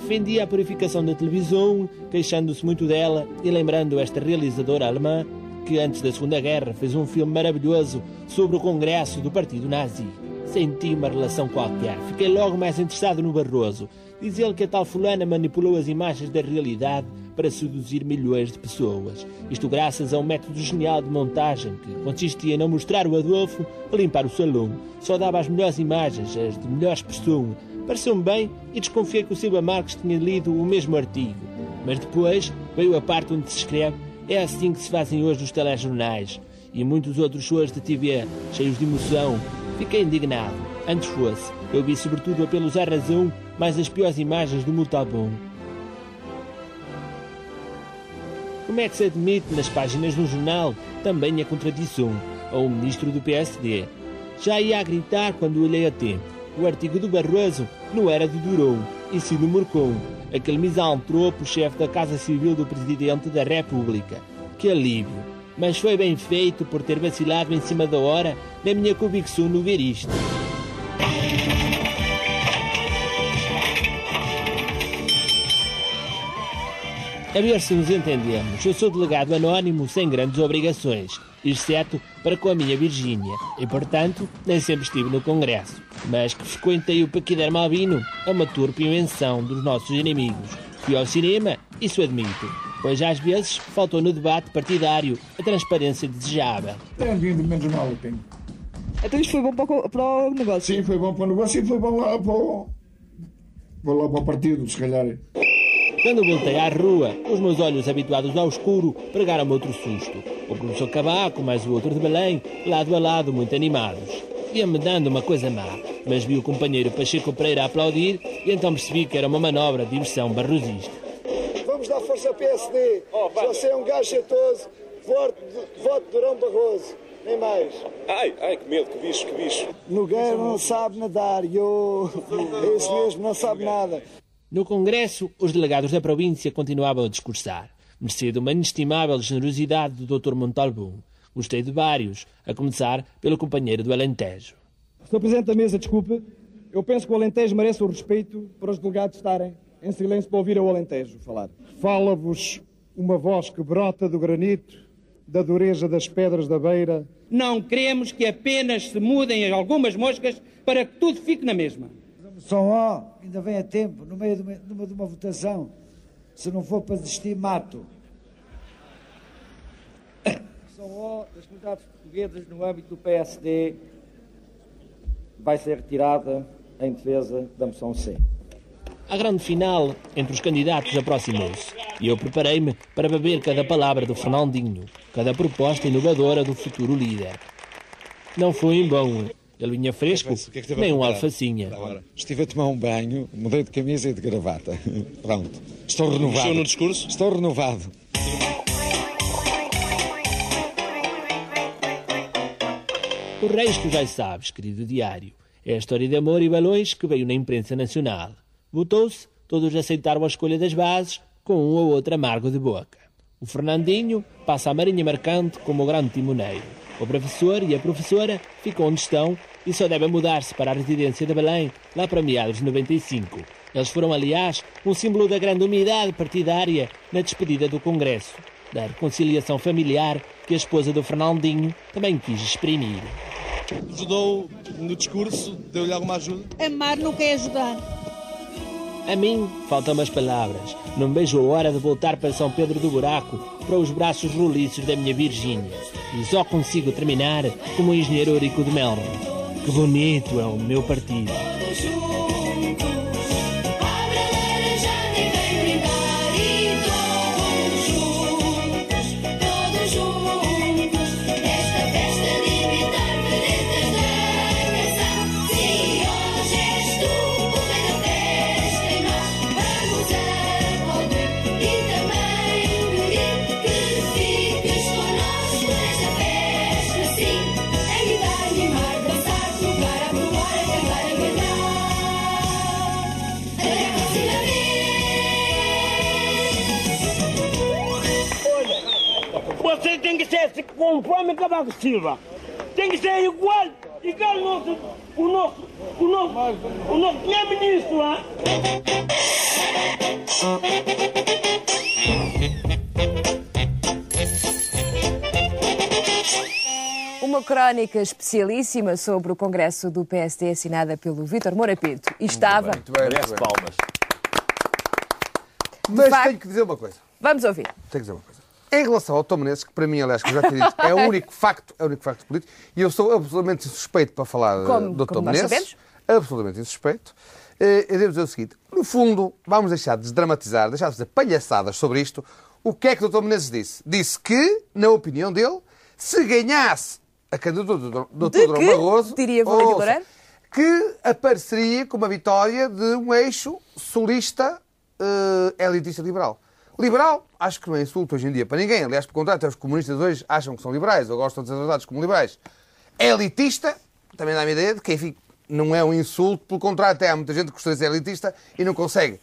Defendia a purificação da televisão, queixando-se muito dela e lembrando esta realizadora alemã que antes da Segunda Guerra fez um filme maravilhoso sobre o Congresso do Partido Nazi. Senti uma relação qualquer. Fiquei logo mais interessado no Barroso. Diz ele que a tal fulana manipulou as imagens da realidade para seduzir milhões de pessoas. Isto graças a um método genial de montagem que consistia em não mostrar o Adolfo a limpar o salão. Só dava as melhores imagens, as de melhores pessoas. Pareceu-me bem e desconfiei que o Silva Marques tinha lido o mesmo artigo. Mas depois veio a parte onde se escreve é assim que se fazem hoje os telejornais e muitos outros shows de TV, cheios de emoção. Fiquei indignado. Antes fosse, eu vi sobretudo apelos à razão, mais as piores imagens do Mutabom. Como é que se admite nas páginas um jornal também a contradição ao ministro do PSD? Já ia a gritar quando olhei a tempo. O artigo do Barroso não era de Durão, e sim do Morcon, aquele misantropo chefe da Casa Civil do Presidente da República. Que alívio! Mas foi bem feito por ter vacilado em cima da hora na minha convicção no ver isto. A ver se nos entendemos. Eu sou delegado anónimo sem grandes obrigações, exceto para com a minha Virgínia, e portanto nem sempre estive no Congresso. Mas que frequentei o Paquidermo Albino é uma turpe invenção dos nossos inimigos. Fui ao cinema, isso admito, pois às vezes faltou no debate partidário a transparência desejável. Tem vindo menos mal o tempo. Então isto foi bom para o, para o negócio? Sim, foi bom para o negócio e foi bom lá para o, foi lá para o partido, se calhar. Quando voltei à rua, os meus olhos habituados ao escuro pregaram-me outro susto. O professor Cavaco, mais o outro de Belém, lado a lado, muito animados. Ia-me dando uma coisa má, mas vi o companheiro Pacheco Pereira aplaudir e então percebi que era uma manobra de diversão barrosista. Vamos dar força ao PSD. Você é um gajo jeitoso. Voto, voto de Durão Barroso. Nem mais. Ai, ai, que medo, que bicho, que bicho. Nogueira não sabe nadar. E eu, é isso mesmo, não sabe nada. No Congresso, os delegados da província continuavam a discursar, mercê de uma inestimável generosidade do Dr. Montalbum. Gostei de vários, a começar pelo companheiro do Alentejo. Sr. Presidente da Mesa, desculpe. Eu penso que o Alentejo merece o respeito para os delegados estarem em silêncio para ouvir o Alentejo falar. Fala-vos uma voz que brota do granito, da dureza das pedras da beira. Não queremos que apenas se mudem algumas moscas para que tudo fique na mesma. Só ó, ainda vem a tempo, no meio de uma, de uma, de uma votação. Se não for para desistir, mato. Só ó das comunidades portuguesas no âmbito do PSD vai ser retirada em defesa da moção C. A grande final entre os candidatos aproximou-se e eu preparei-me para beber cada palavra do Fernandinho, cada proposta inovadora do futuro líder. Não foi em bom. Ele vinha fresco, que é que nem um alfacinha. Estive a tomar um banho, mudei de camisa e de gravata. [LAUGHS] Pronto. Estou renovado. Mexeu no discurso? Estou renovado. O resto já sabes, querido diário. É a história de amor e balões que veio na imprensa nacional. Votou-se, todos aceitaram a escolha das bases, com um ou outro amargo de boca. O Fernandinho passa a marinha marcante como o grande timoneiro. O professor e a professora ficam onde estão e só devem mudar-se para a residência de Belém lá para meados de 95. Eles foram, aliás, um símbolo da grande unidade partidária na despedida do Congresso, da reconciliação familiar que a esposa do Fernandinho também quis exprimir. Ajudou no discurso? Deu-lhe alguma ajuda? Amar não quer ajudar. A mim faltam as palavras. Não vejo a hora de voltar para São Pedro do Buraco, para os braços roliços da minha Virgínia. E só consigo terminar como o engenheiro Eurico de Melro. Que bonito é o meu partido. Tem que ser conforme Cavaco Silva. Tem que ser igual, igual o nosso, o nosso, o nosso, o nosso primeiro-ministro, hein? Uma crónica especialíssima sobre o Congresso do PSD assinada pelo Vítor Moura Pinto. E estava. Merece palmas. Mas facto- tenho que dizer uma coisa. Vamos ouvir. Tenho que dizer uma coisa. Em relação ao Tom Menezes, que para mim, aliás, que eu já tinha dito, é o único facto, é o único facto político, e eu sou absolutamente insuspeito para falar eh, Como- do Tom Menezes. sabemos. Absolutamente insuspeito. Eh, Eu devo dizer o seguinte: no fundo, vamos deixar de desdramatizar, deixar de fazer palhaçadas sobre isto. O que é que o Dr. Menezes disse? Disse que, na opinião dele, se ganhasse a candidatura do Dr. De Durão que, Barroso, diria ouça, que apareceria com uma vitória de um eixo solista eh, elitista liberal. Liberal, acho que não é insulto hoje em dia para ninguém. Aliás, pelo contrário, até os comunistas hoje acham que são liberais ou gostam de ser tratados como liberais. Elitista, também dá-me a ideia de que, enfim, não é um insulto. Pelo contrário, até há muita gente que gostaria de ser elitista e não consegue.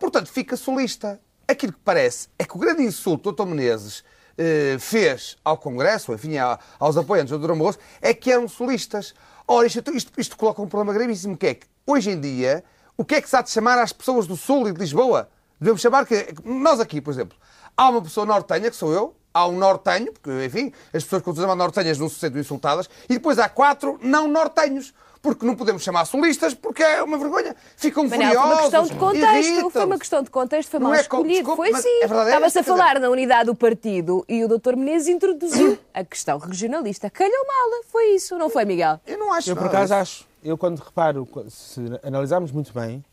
Portanto, fica solista. Aquilo que parece é que o grande insulto que o Dr. Menezes eh, fez ao Congresso, enfim, aos apoiantes do Dr. Barroso, é que eram solistas. Ora, isto, isto, isto coloca um problema gravíssimo, que é que, hoje em dia, o que é que se há de chamar às pessoas do Sul e de Lisboa? Devemos chamar que... Nós aqui, por exemplo, há uma pessoa nortenha, que sou eu, há um nortenho, porque, enfim, as pessoas quando se chamam nortenhas não se sentem insultadas, e depois há quatro não nortenhos. porque não podemos chamar solistas, porque é uma vergonha. Ficam Manel, foi furiosos. uma questão de contexto. Foi uma questão de contexto, foi Não mal é co- escolhido. desculpe, foi assim. é Estava-se a falar na unidade do partido e o Dr. Menezes introduziu [COUGHS] a questão regionalista. Calhou mal, foi isso, não foi, Miguel? Eu não acho Eu, por acaso, acho. Eu, quando reparo, se analisarmos muito bem,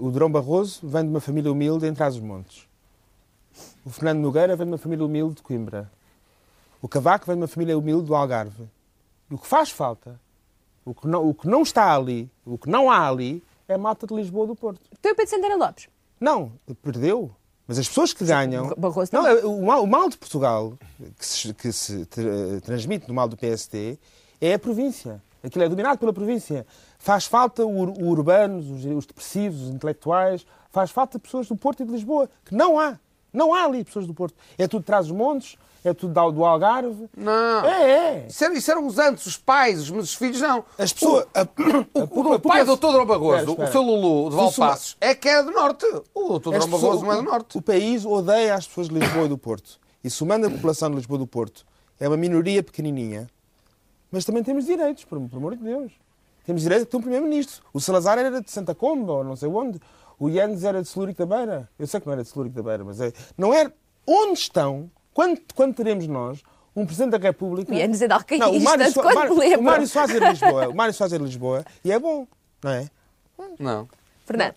o Durão Barroso vem de uma família humilde em Trás-os-Montes. O Fernando Nogueira vem de uma família humilde de Coimbra. O Cavaco vem de uma família humilde do Algarve. O que faz falta, o que não, o que não está ali, o que não há ali, é a malta de Lisboa do Porto. Então o Pedro Santana Lopes. Não, perdeu. Mas as pessoas que ganham. Barroso Não, é- o, mal, o mal de Portugal, que se, que se tra- transmite no mal do PSD, é a província. Aquilo é dominado pela província. Faz falta o, ur- o urbanos, os, os depressivos, os intelectuais, faz falta pessoas do Porto e de Lisboa, que não há. Não há ali pessoas do Porto. É tudo de trás os montes, é tudo do Algarve. Não. É, é. Isso, era, isso eram os antes, os pais, os meus filhos, não. As pessoas. O, o, o pai do Dr. Espera. o seu Lulu de Valpassos, é que é do Norte. O Dr. Pessoas- não é do Norte. O país odeia as pessoas de Lisboa e do Porto. E somando a população de Lisboa e do Porto, é uma minoria pequenininha. Mas também temos direitos, por, por amor de Deus. Temos direito a ter um primeiro-ministro. O Salazar era de Santa Comba, ou não sei onde. O Yanes era de Celúrico da Beira. Eu sei que não era de Celúrico da Beira, mas é... Não é... Onde estão? Quando, quando teremos nós um Presidente da República... O Yanes é de Alcaísta, Não, o Mário, de Soa- quando Mário- o Mário Soares é de Lisboa. O Mário Soares é de Lisboa. E é bom, não é? Não. Fernando.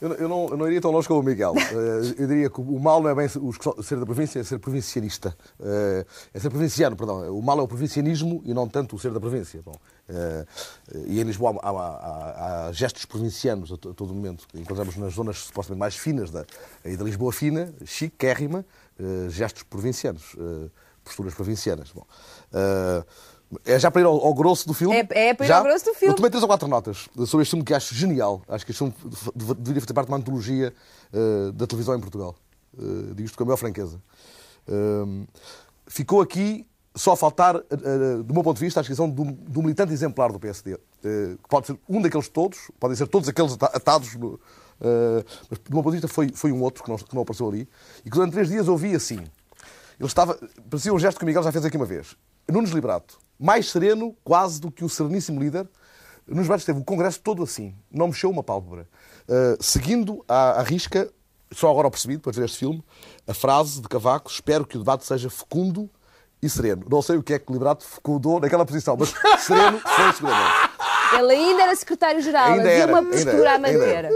Eu, eu não, eu não iria tão longe como o Miguel. [LAUGHS] Eh, eu diria que o mal não é bem ser da província, é ser provincianista. Eh, é ser provinciano, perdão. O mal é o provincianismo e não tanto o ser da província. Bom, eh, e em Lisboa há, há- há- gestos provincianos a, to- a todo momento. Encontramos nas zonas supostamente mais finas da, aí da Lisboa fina, chiquérrima, gestos provincianos, posturas provincianas. Bom, é já para ir ao, ao grosso do filme? É- é para ir Já? ao grosso do filme. Eu tomei três ou quatro notas sobre este filme que acho genial. Acho que este filme dev- deveria fazer parte de uma antologia eh, da televisão em Portugal. Uh, digo isto com a maior franqueza. Um, ficou aqui só a faltar, eh, do meu ponto de vista, a descrição de um, de um militante exemplar do PSD. que pode ser um daqueles todos, podem ser todos aqueles ata- atados. No, eh, mas, do meu ponto de vista, foi, foi um outro que não, que não apareceu ali. E que durante três dias ouvi assim. Ele estava. Parecia um gesto que o Miguel já fez aqui uma vez. Nunes Liberato, mais sereno quase do que o sereníssimo líder. Nunes Liberato esteve o Congresso todo assim, não mexeu uma pálpebra. Uh, seguindo à, à risca, só agora percebi, depois de ver este filme, a frase de Cavaco: espero que o debate seja fecundo e sereno. Não sei o que é que Liberato fecundou naquela posição, mas [LAUGHS] sereno foi seguramente. Ele ainda era secretário-geral, havia era, uma postura era, a manter. ainda era.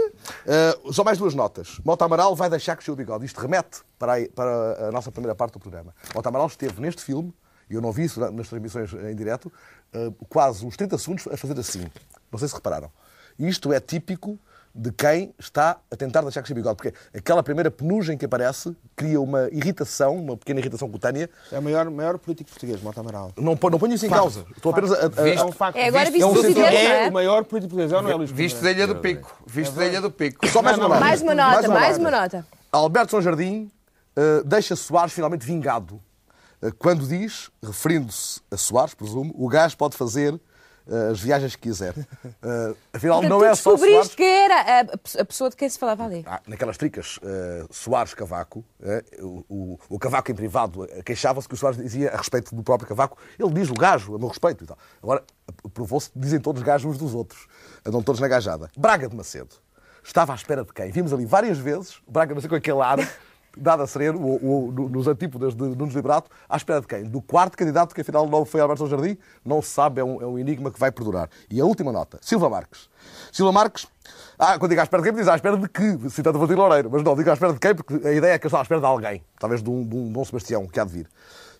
Uh, só mais duas notas. Mota Amaral vai deixar crescer o bigode. Isto remete para a, para a nossa primeira parte do programa. Mota Amaral esteve neste filme, eu não vi isso nas transmissões em direto, uh, quase uns 30 segundos a fazer assim. Não sei se repararam. Isto é típico de quem está a tentar deixar crescer bigode. Porque aquela primeira penugem que aparece cria uma irritação, uma pequena irritação cutânea. É o maior, maior político português, Mota Amaral. Não, não ponho isso em Facto. causa. Estou apenas a. a- a- É um facto. É agora Visto- um vice-presidente, centro- não é? É o maior político português, é ou não é, Luís Visto da? Ilha do Pico. Visto da Ilha do Pico. Só mais uma nota. Mais uma nota, mais uma nota. Alberto São Jardim eh, deixa Soares finalmente vingado. Eh, quando diz, referindo-se a Soares, presumo, o gajo pode fazer eh, as viagens que quiser. Eh, afinal, Portanto, não é só descobriste Soares. que era a, pessoa de quem se falava ali. Ah, naquelas tricas, eh, Soares-Cavaco, eh, o, o, o Cavaco em privado queixava-se que o Soares dizia a respeito do próprio Cavaco. Ele diz o gajo, a meu respeito e tal. Agora, provou-se que dizem todos gajos uns dos outros. Andam todos na gajada. Braga de Macedo. Estava à espera de quem? Vimos ali várias vezes o Braga de Macedo com aquele ar, [LAUGHS] dado a sereno, ou, ou no- nos antípodas de Nunes Liberato, à espera de quem? Do quarto candidato, que afinal não foi Alberto Jardim? Não se sabe, é um, é um enigma que vai perdurar. E a última nota, Silva Marques. Silva Marques, ah, quando digo à espera de quem, diz à espera de que, citando Valdir Loureiro, mas não, digo à espera de quem, porque a ideia é que eu estou à espera de alguém, talvez de um, de um Dom Sebastião que há de vir.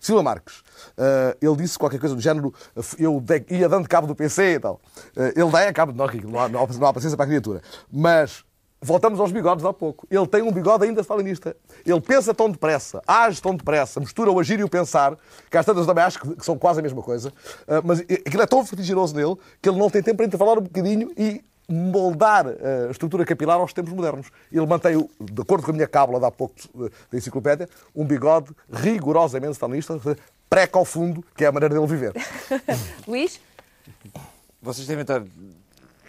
Silva Marques, ah, ele disse qualquer coisa do género, eu dei- ia dando cabo do PC e tal. Ah, ele dá cabo de nós, não há não há paciência para a criatura. Mas voltamos aos bigodes há pouco. Ele tem um bigode ainda stalinista. Ele pensa tão depressa, age tão depressa, mistura o agir e o pensar, que às tantas também acho que, são quase a mesma coisa. Ah, mas aquilo é tão vertiginoso nele que ele não tem tempo para intervalar um bocadinho e moldar ah, a estrutura capilar aos tempos modernos. Ele mantém, de acordo com a minha cábula de há pouco eh, da enciclopédia, um bigode rigorosamente stalinista, pré-ao fundo, que é a maneira dele viver. [LAUGHS] Luís? Vocês devem estar.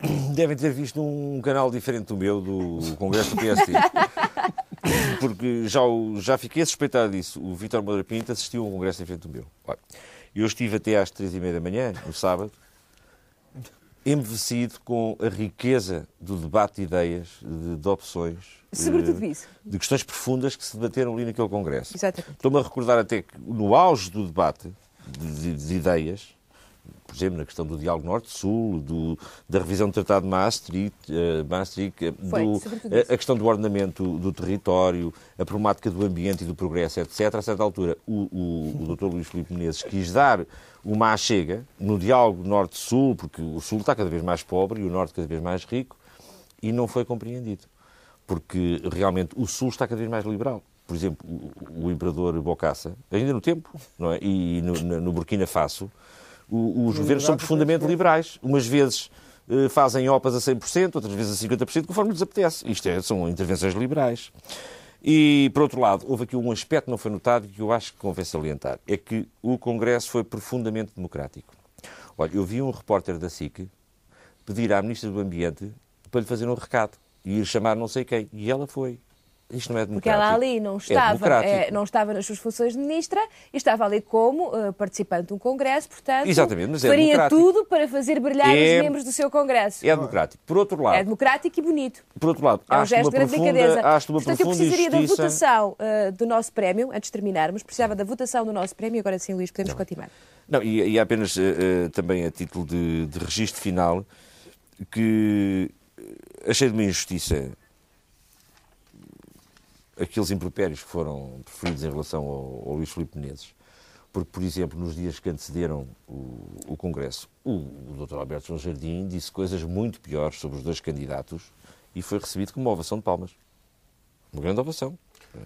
[COUGHS] Devem ter visto um canal diferente do meu, do Congresso do PSD. [LAUGHS] Porque já, o- já fiquei a suspeitar disso. O Vítor Moura Pinto assistiu a um congresso diferente do meu. Eu estive até às três e meia da manhã, no sábado, embevecido com a riqueza do debate de ideias, de, de opções. Sobretudo eh, isso. De questões profundas que se debateram ali naquele Congresso. Exatamente. Estou-me a recordar até que no auge do debate de, de- de ideias, por exemplo, na questão do diálogo Norte-Sul, do- da revisão do Tratado de Maastricht, eh, Maastricht, eh, Foi, do- a, isso. a questão do ordenamento do território, a problemática do ambiente e do progresso, etc. A certa altura, o, o, o Dr. Luís Filipe Menezes quis dar uma achega no diálogo Norte-Sul, porque o Sul está cada vez mais pobre e o Norte cada vez mais rico, e não foi compreendido. Porque realmente o Sul está cada vez mais liberal. Por exemplo, o, o imperador Bokassa, ainda no tempo, não é? e no- no Burkina Faso, o- os governos são profundamente liberais. Umas vezes eh, fazem OPAs a 100%, outras vezes a 50%, conforme lhes apetece. Isto é, são intervenções liberais. E, por outro lado, houve aqui um aspecto que não foi notado e que eu acho que convém salientar. É que o Congresso foi profundamente democrático. Olha, eu vi um repórter da SIC pedir à Ministra do Ambiente para lhe fazer um recado e ir chamar não sei quem. E ela foi. Isto não é Porque democrático. ela ali não É estava, eh, não estava nas suas funções de ministra e estava ali como eh, participante de um congresso, portanto, Exatamente, mas é faria democrático. tudo para fazer brilhar É- os membros do seu congresso. É democrático. Por outro lado, É democrático e bonito. por outro lado É um acho gesto uma de grande profunda, acho uma Portanto, eu profunda precisaria da votação eh, do nosso prémio, antes de terminarmos, precisava da votação do nosso prémio. Agora sim, Luís, podemos continuar. Não, e, e apenas eh, também a título de, de registro final, que achei de uma injustiça aqueles impropérios que foram preferidos em relação ao, ao Luís Filipe Menezes. Porque, por exemplo, nos dias que antecederam o, o Congresso, o, o Dr. Alberto João Jardim disse coisas muito piores sobre os dois candidatos e foi recebido com uma ovação de palmas. Uma grande ovação. Eh,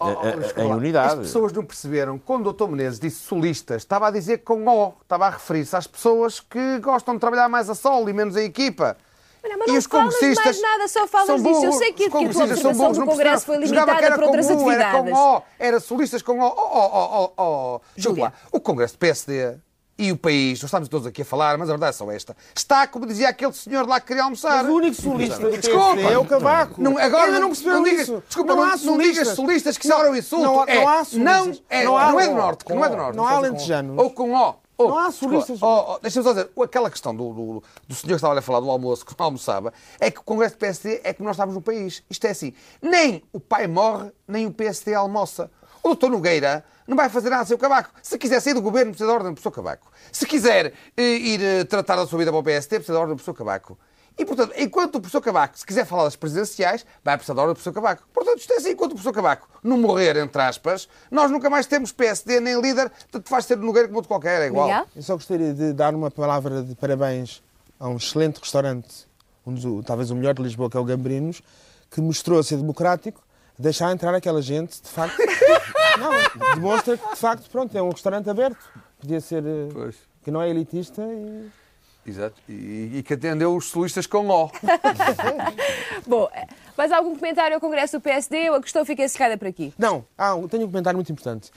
Oh, a- oh, a- desculpa em unidade. As pessoas não perceberam. Quando o Dr. Menezes disse solistas, estava a dizer com O. Estava a referir-se às pessoas que gostam de trabalhar mais a solo e menos a equipa. Olha, mas E não os falas mais nada, só falas são disso. Eu sei que, Os que a tua são observação burros, do não Congresso foi limitada era para outras com U, Era atividades. com O, era solistas com O. Oh, oh, oh, oh, oh. Desculpa Júlia. lá. O Congresso do PSD e o país, nós estamos todos aqui a falar, mas a verdade é só esta. Está, como dizia aquele senhor lá que queria almoçar. Mas o único solista do Desculpa. É o Cavaco. Não, agora Ainda não perceberam digas, isso. Desculpa, Não não, há não digas solistas. que Não- isso era o insulto. não há- é, não há solistas. não, é, Não há não é do norte, não é do O. norte. Não há O. alentejanos. Ou com O. Ou, Não há solistas. oh, oh, Deixa-me só dizer, aquela questão do, do, do senhor que estava a falar do almoço, que não almoçava, é que o Congresso do PSD é como nós estávamos no país. Isto é assim, nem o pai morre, nem o PSD almoça. O doutor Nogueira não vai fazer nada sem o Cavaco. Se quiser sair do governo, precisa de ordem do professor Cavaco. Se quiser eh, ir eh, tratar da sua vida para o PSD, precisa de ordem do professor Cavaco. E, portanto, enquanto o professor Cavaco, se quiser falar das presidenciais, vai precisar da ordem do professor Cavaco. Portanto, isto é assim, enquanto o professor Cavaco não morrer, entre aspas, nós nunca mais temos PSD nem líder, portanto faz ser Nogueira como outro qualquer, é igual. Eu só gostaria de dar uma palavra de parabéns a um excelente restaurante, um dos, talvez o melhor de Lisboa, que é o Gambrinos, que mostrou ser democrático, deixar entrar aquela gente, de facto. [LAUGHS] não, demonstra que, de facto, pronto, é um restaurante aberto. Podia ser. eh, que não é elitista e. Exato. E, e que atendeu os solistas com O. [LAUGHS] Bom, eh, mais algum comentário ao Congresso do PSD ou a questão fica encerrada por aqui? Não, um- tenho um comentário muito importante.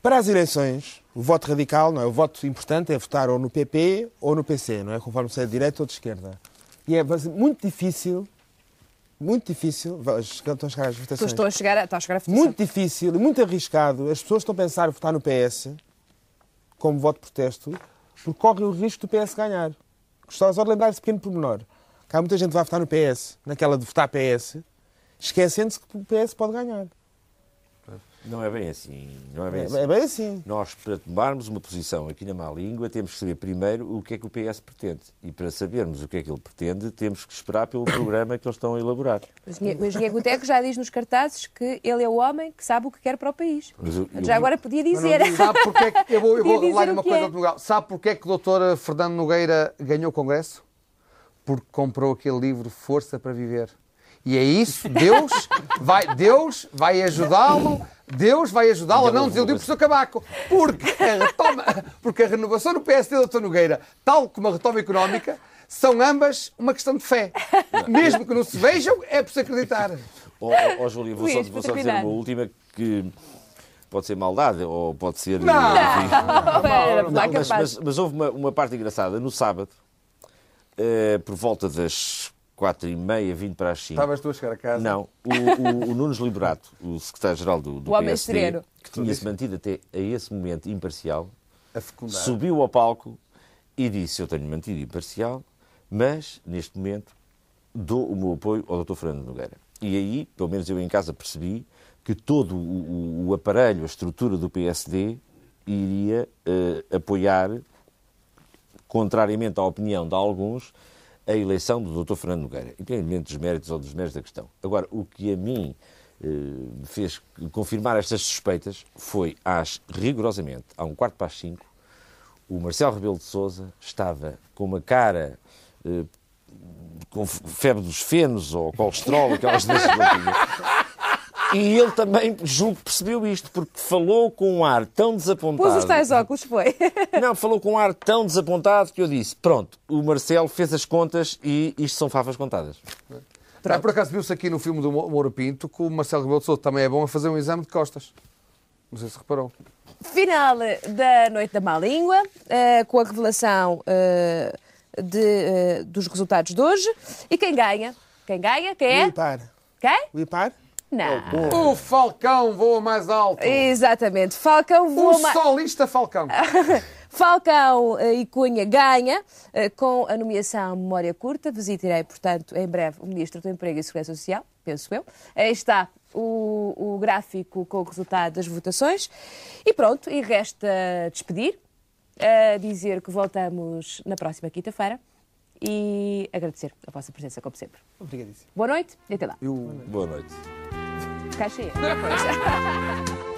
Para as eleições, o voto radical, não é? o voto importante é votar ou no PP ou no PC, não é? conforme se é de direita ou de esquerda. E é muito difícil, muito difícil, estão a chegar às votações. Estou a chegar a, estou a chegar a votação. Muito difícil e muito arriscado. As pessoas estão a pensar em votar no PS como voto de protesto, porque correm o risco do PS ganhar. Gostava só de lembrar esse pequeno pormenor. Que há muita gente que vai votar no PS, naquela de votar PS, esquecendo-se que o PS pode ganhar. Não é bem assim. Não é bem É- assim. é bem assim. Nós, para tomarmos uma posição aqui na má língua, temos que saber primeiro o que é que o PS pretende. E para sabermos o que é que ele pretende, temos que esperar pelo programa que eles estão a elaborar. O engenheiro- Guteco já diz nos cartazes que ele é o homem que sabe o que quer para o país. Mas eu- eu- Já agora podia dizer. Não- Sabe porque é que, eu vou, eu [LAUGHS] vou Podia revelar dizer uma coisa é. ao Portugal. Sabe porque é que o doutor Fernando Nogueira ganhou o Congresso? Porque comprou aquele livro Força para Viver. E é isso, Deus vai, Deus vai ajudá-lo, Deus vai ajudá-lo a não desiludir o professor Cabaco. Porque a, retoma, porque a renovação do PSD do Dr. Nogueira, tal como a retoma económica, são ambas uma questão de fé. Mesmo que não se vejam, é preciso acreditar. Ó ó, ó, Júlia, vou só, vou só dizer uma última que pode ser maldade ou pode ser. Não! Era, Não, lá mas, mas- mas houve uma, uma parte engraçada. No sábado, eh, por volta das quatro e meia, vindo para as cinco. Estavas tu a chegar a casa? Não. O, o, o Nunes Liberato, o secretário-geral do, do O PSD, que tinha-se mantido até a esse momento imparcial, A subiu ao palco e disse: Eu tenho mantido imparcial, mas neste momento dou o meu apoio ao Dr. Fernando Nogueira. E aí, pelo menos eu em casa percebi que todo o, o- aparelho, a estrutura do PSD iria eh, apoiar, contrariamente à opinião de alguns, a eleição do Dr. Fernando Nogueira, independentemente dos méritos ou dos méritos da questão. Agora, o que a mim eh, me fez confirmar estas suspeitas foi, às, rigorosamente, a um quarto para as cinco, o Marcelo Rebelo de Sousa estava com uma cara eh, com febre dos fenos ou colesterol, aquelas [LAUGHS] doenças que ele tinha. E ele também, julgo, que percebeu isto, porque falou com um ar tão desapontado. Pôs os tais óculos, foi. [LAUGHS] Não, falou com um ar tão desapontado que eu disse: pronto, o Marcelo fez as contas e isto são favas contadas. Ah, por acaso viu-se aqui no filme do Mo- Moura Pinto que o Marcelo Rebelo de Sousa também é bom a fazer um exame de costas. Não sei se reparou. Final da Noite da Má Língua, eh, com a revelação eh, de, eh, dos resultados de hoje. E quem ganha? Quem ganha? Quem é? O IPAR. Quem? O IPAR? Não. O Falcão voa mais alto. Exatamente. Falcão voa O mais... solista Falcão. [LAUGHS] Falcão eh, e Cunha ganha eh, com a nomeação Memória Curta. Visitarei, portanto, em breve o Ministro do Emprego e Segurança Social, penso eu. Aí está o, o gráfico com o resultado das votações. E pronto, e resta despedir, a dizer que voltamos na próxima quinta-feira e agradecer a vossa presença, como sempre. Obrigadíssimo. Boa noite e até lá. Boa noite. 感谢你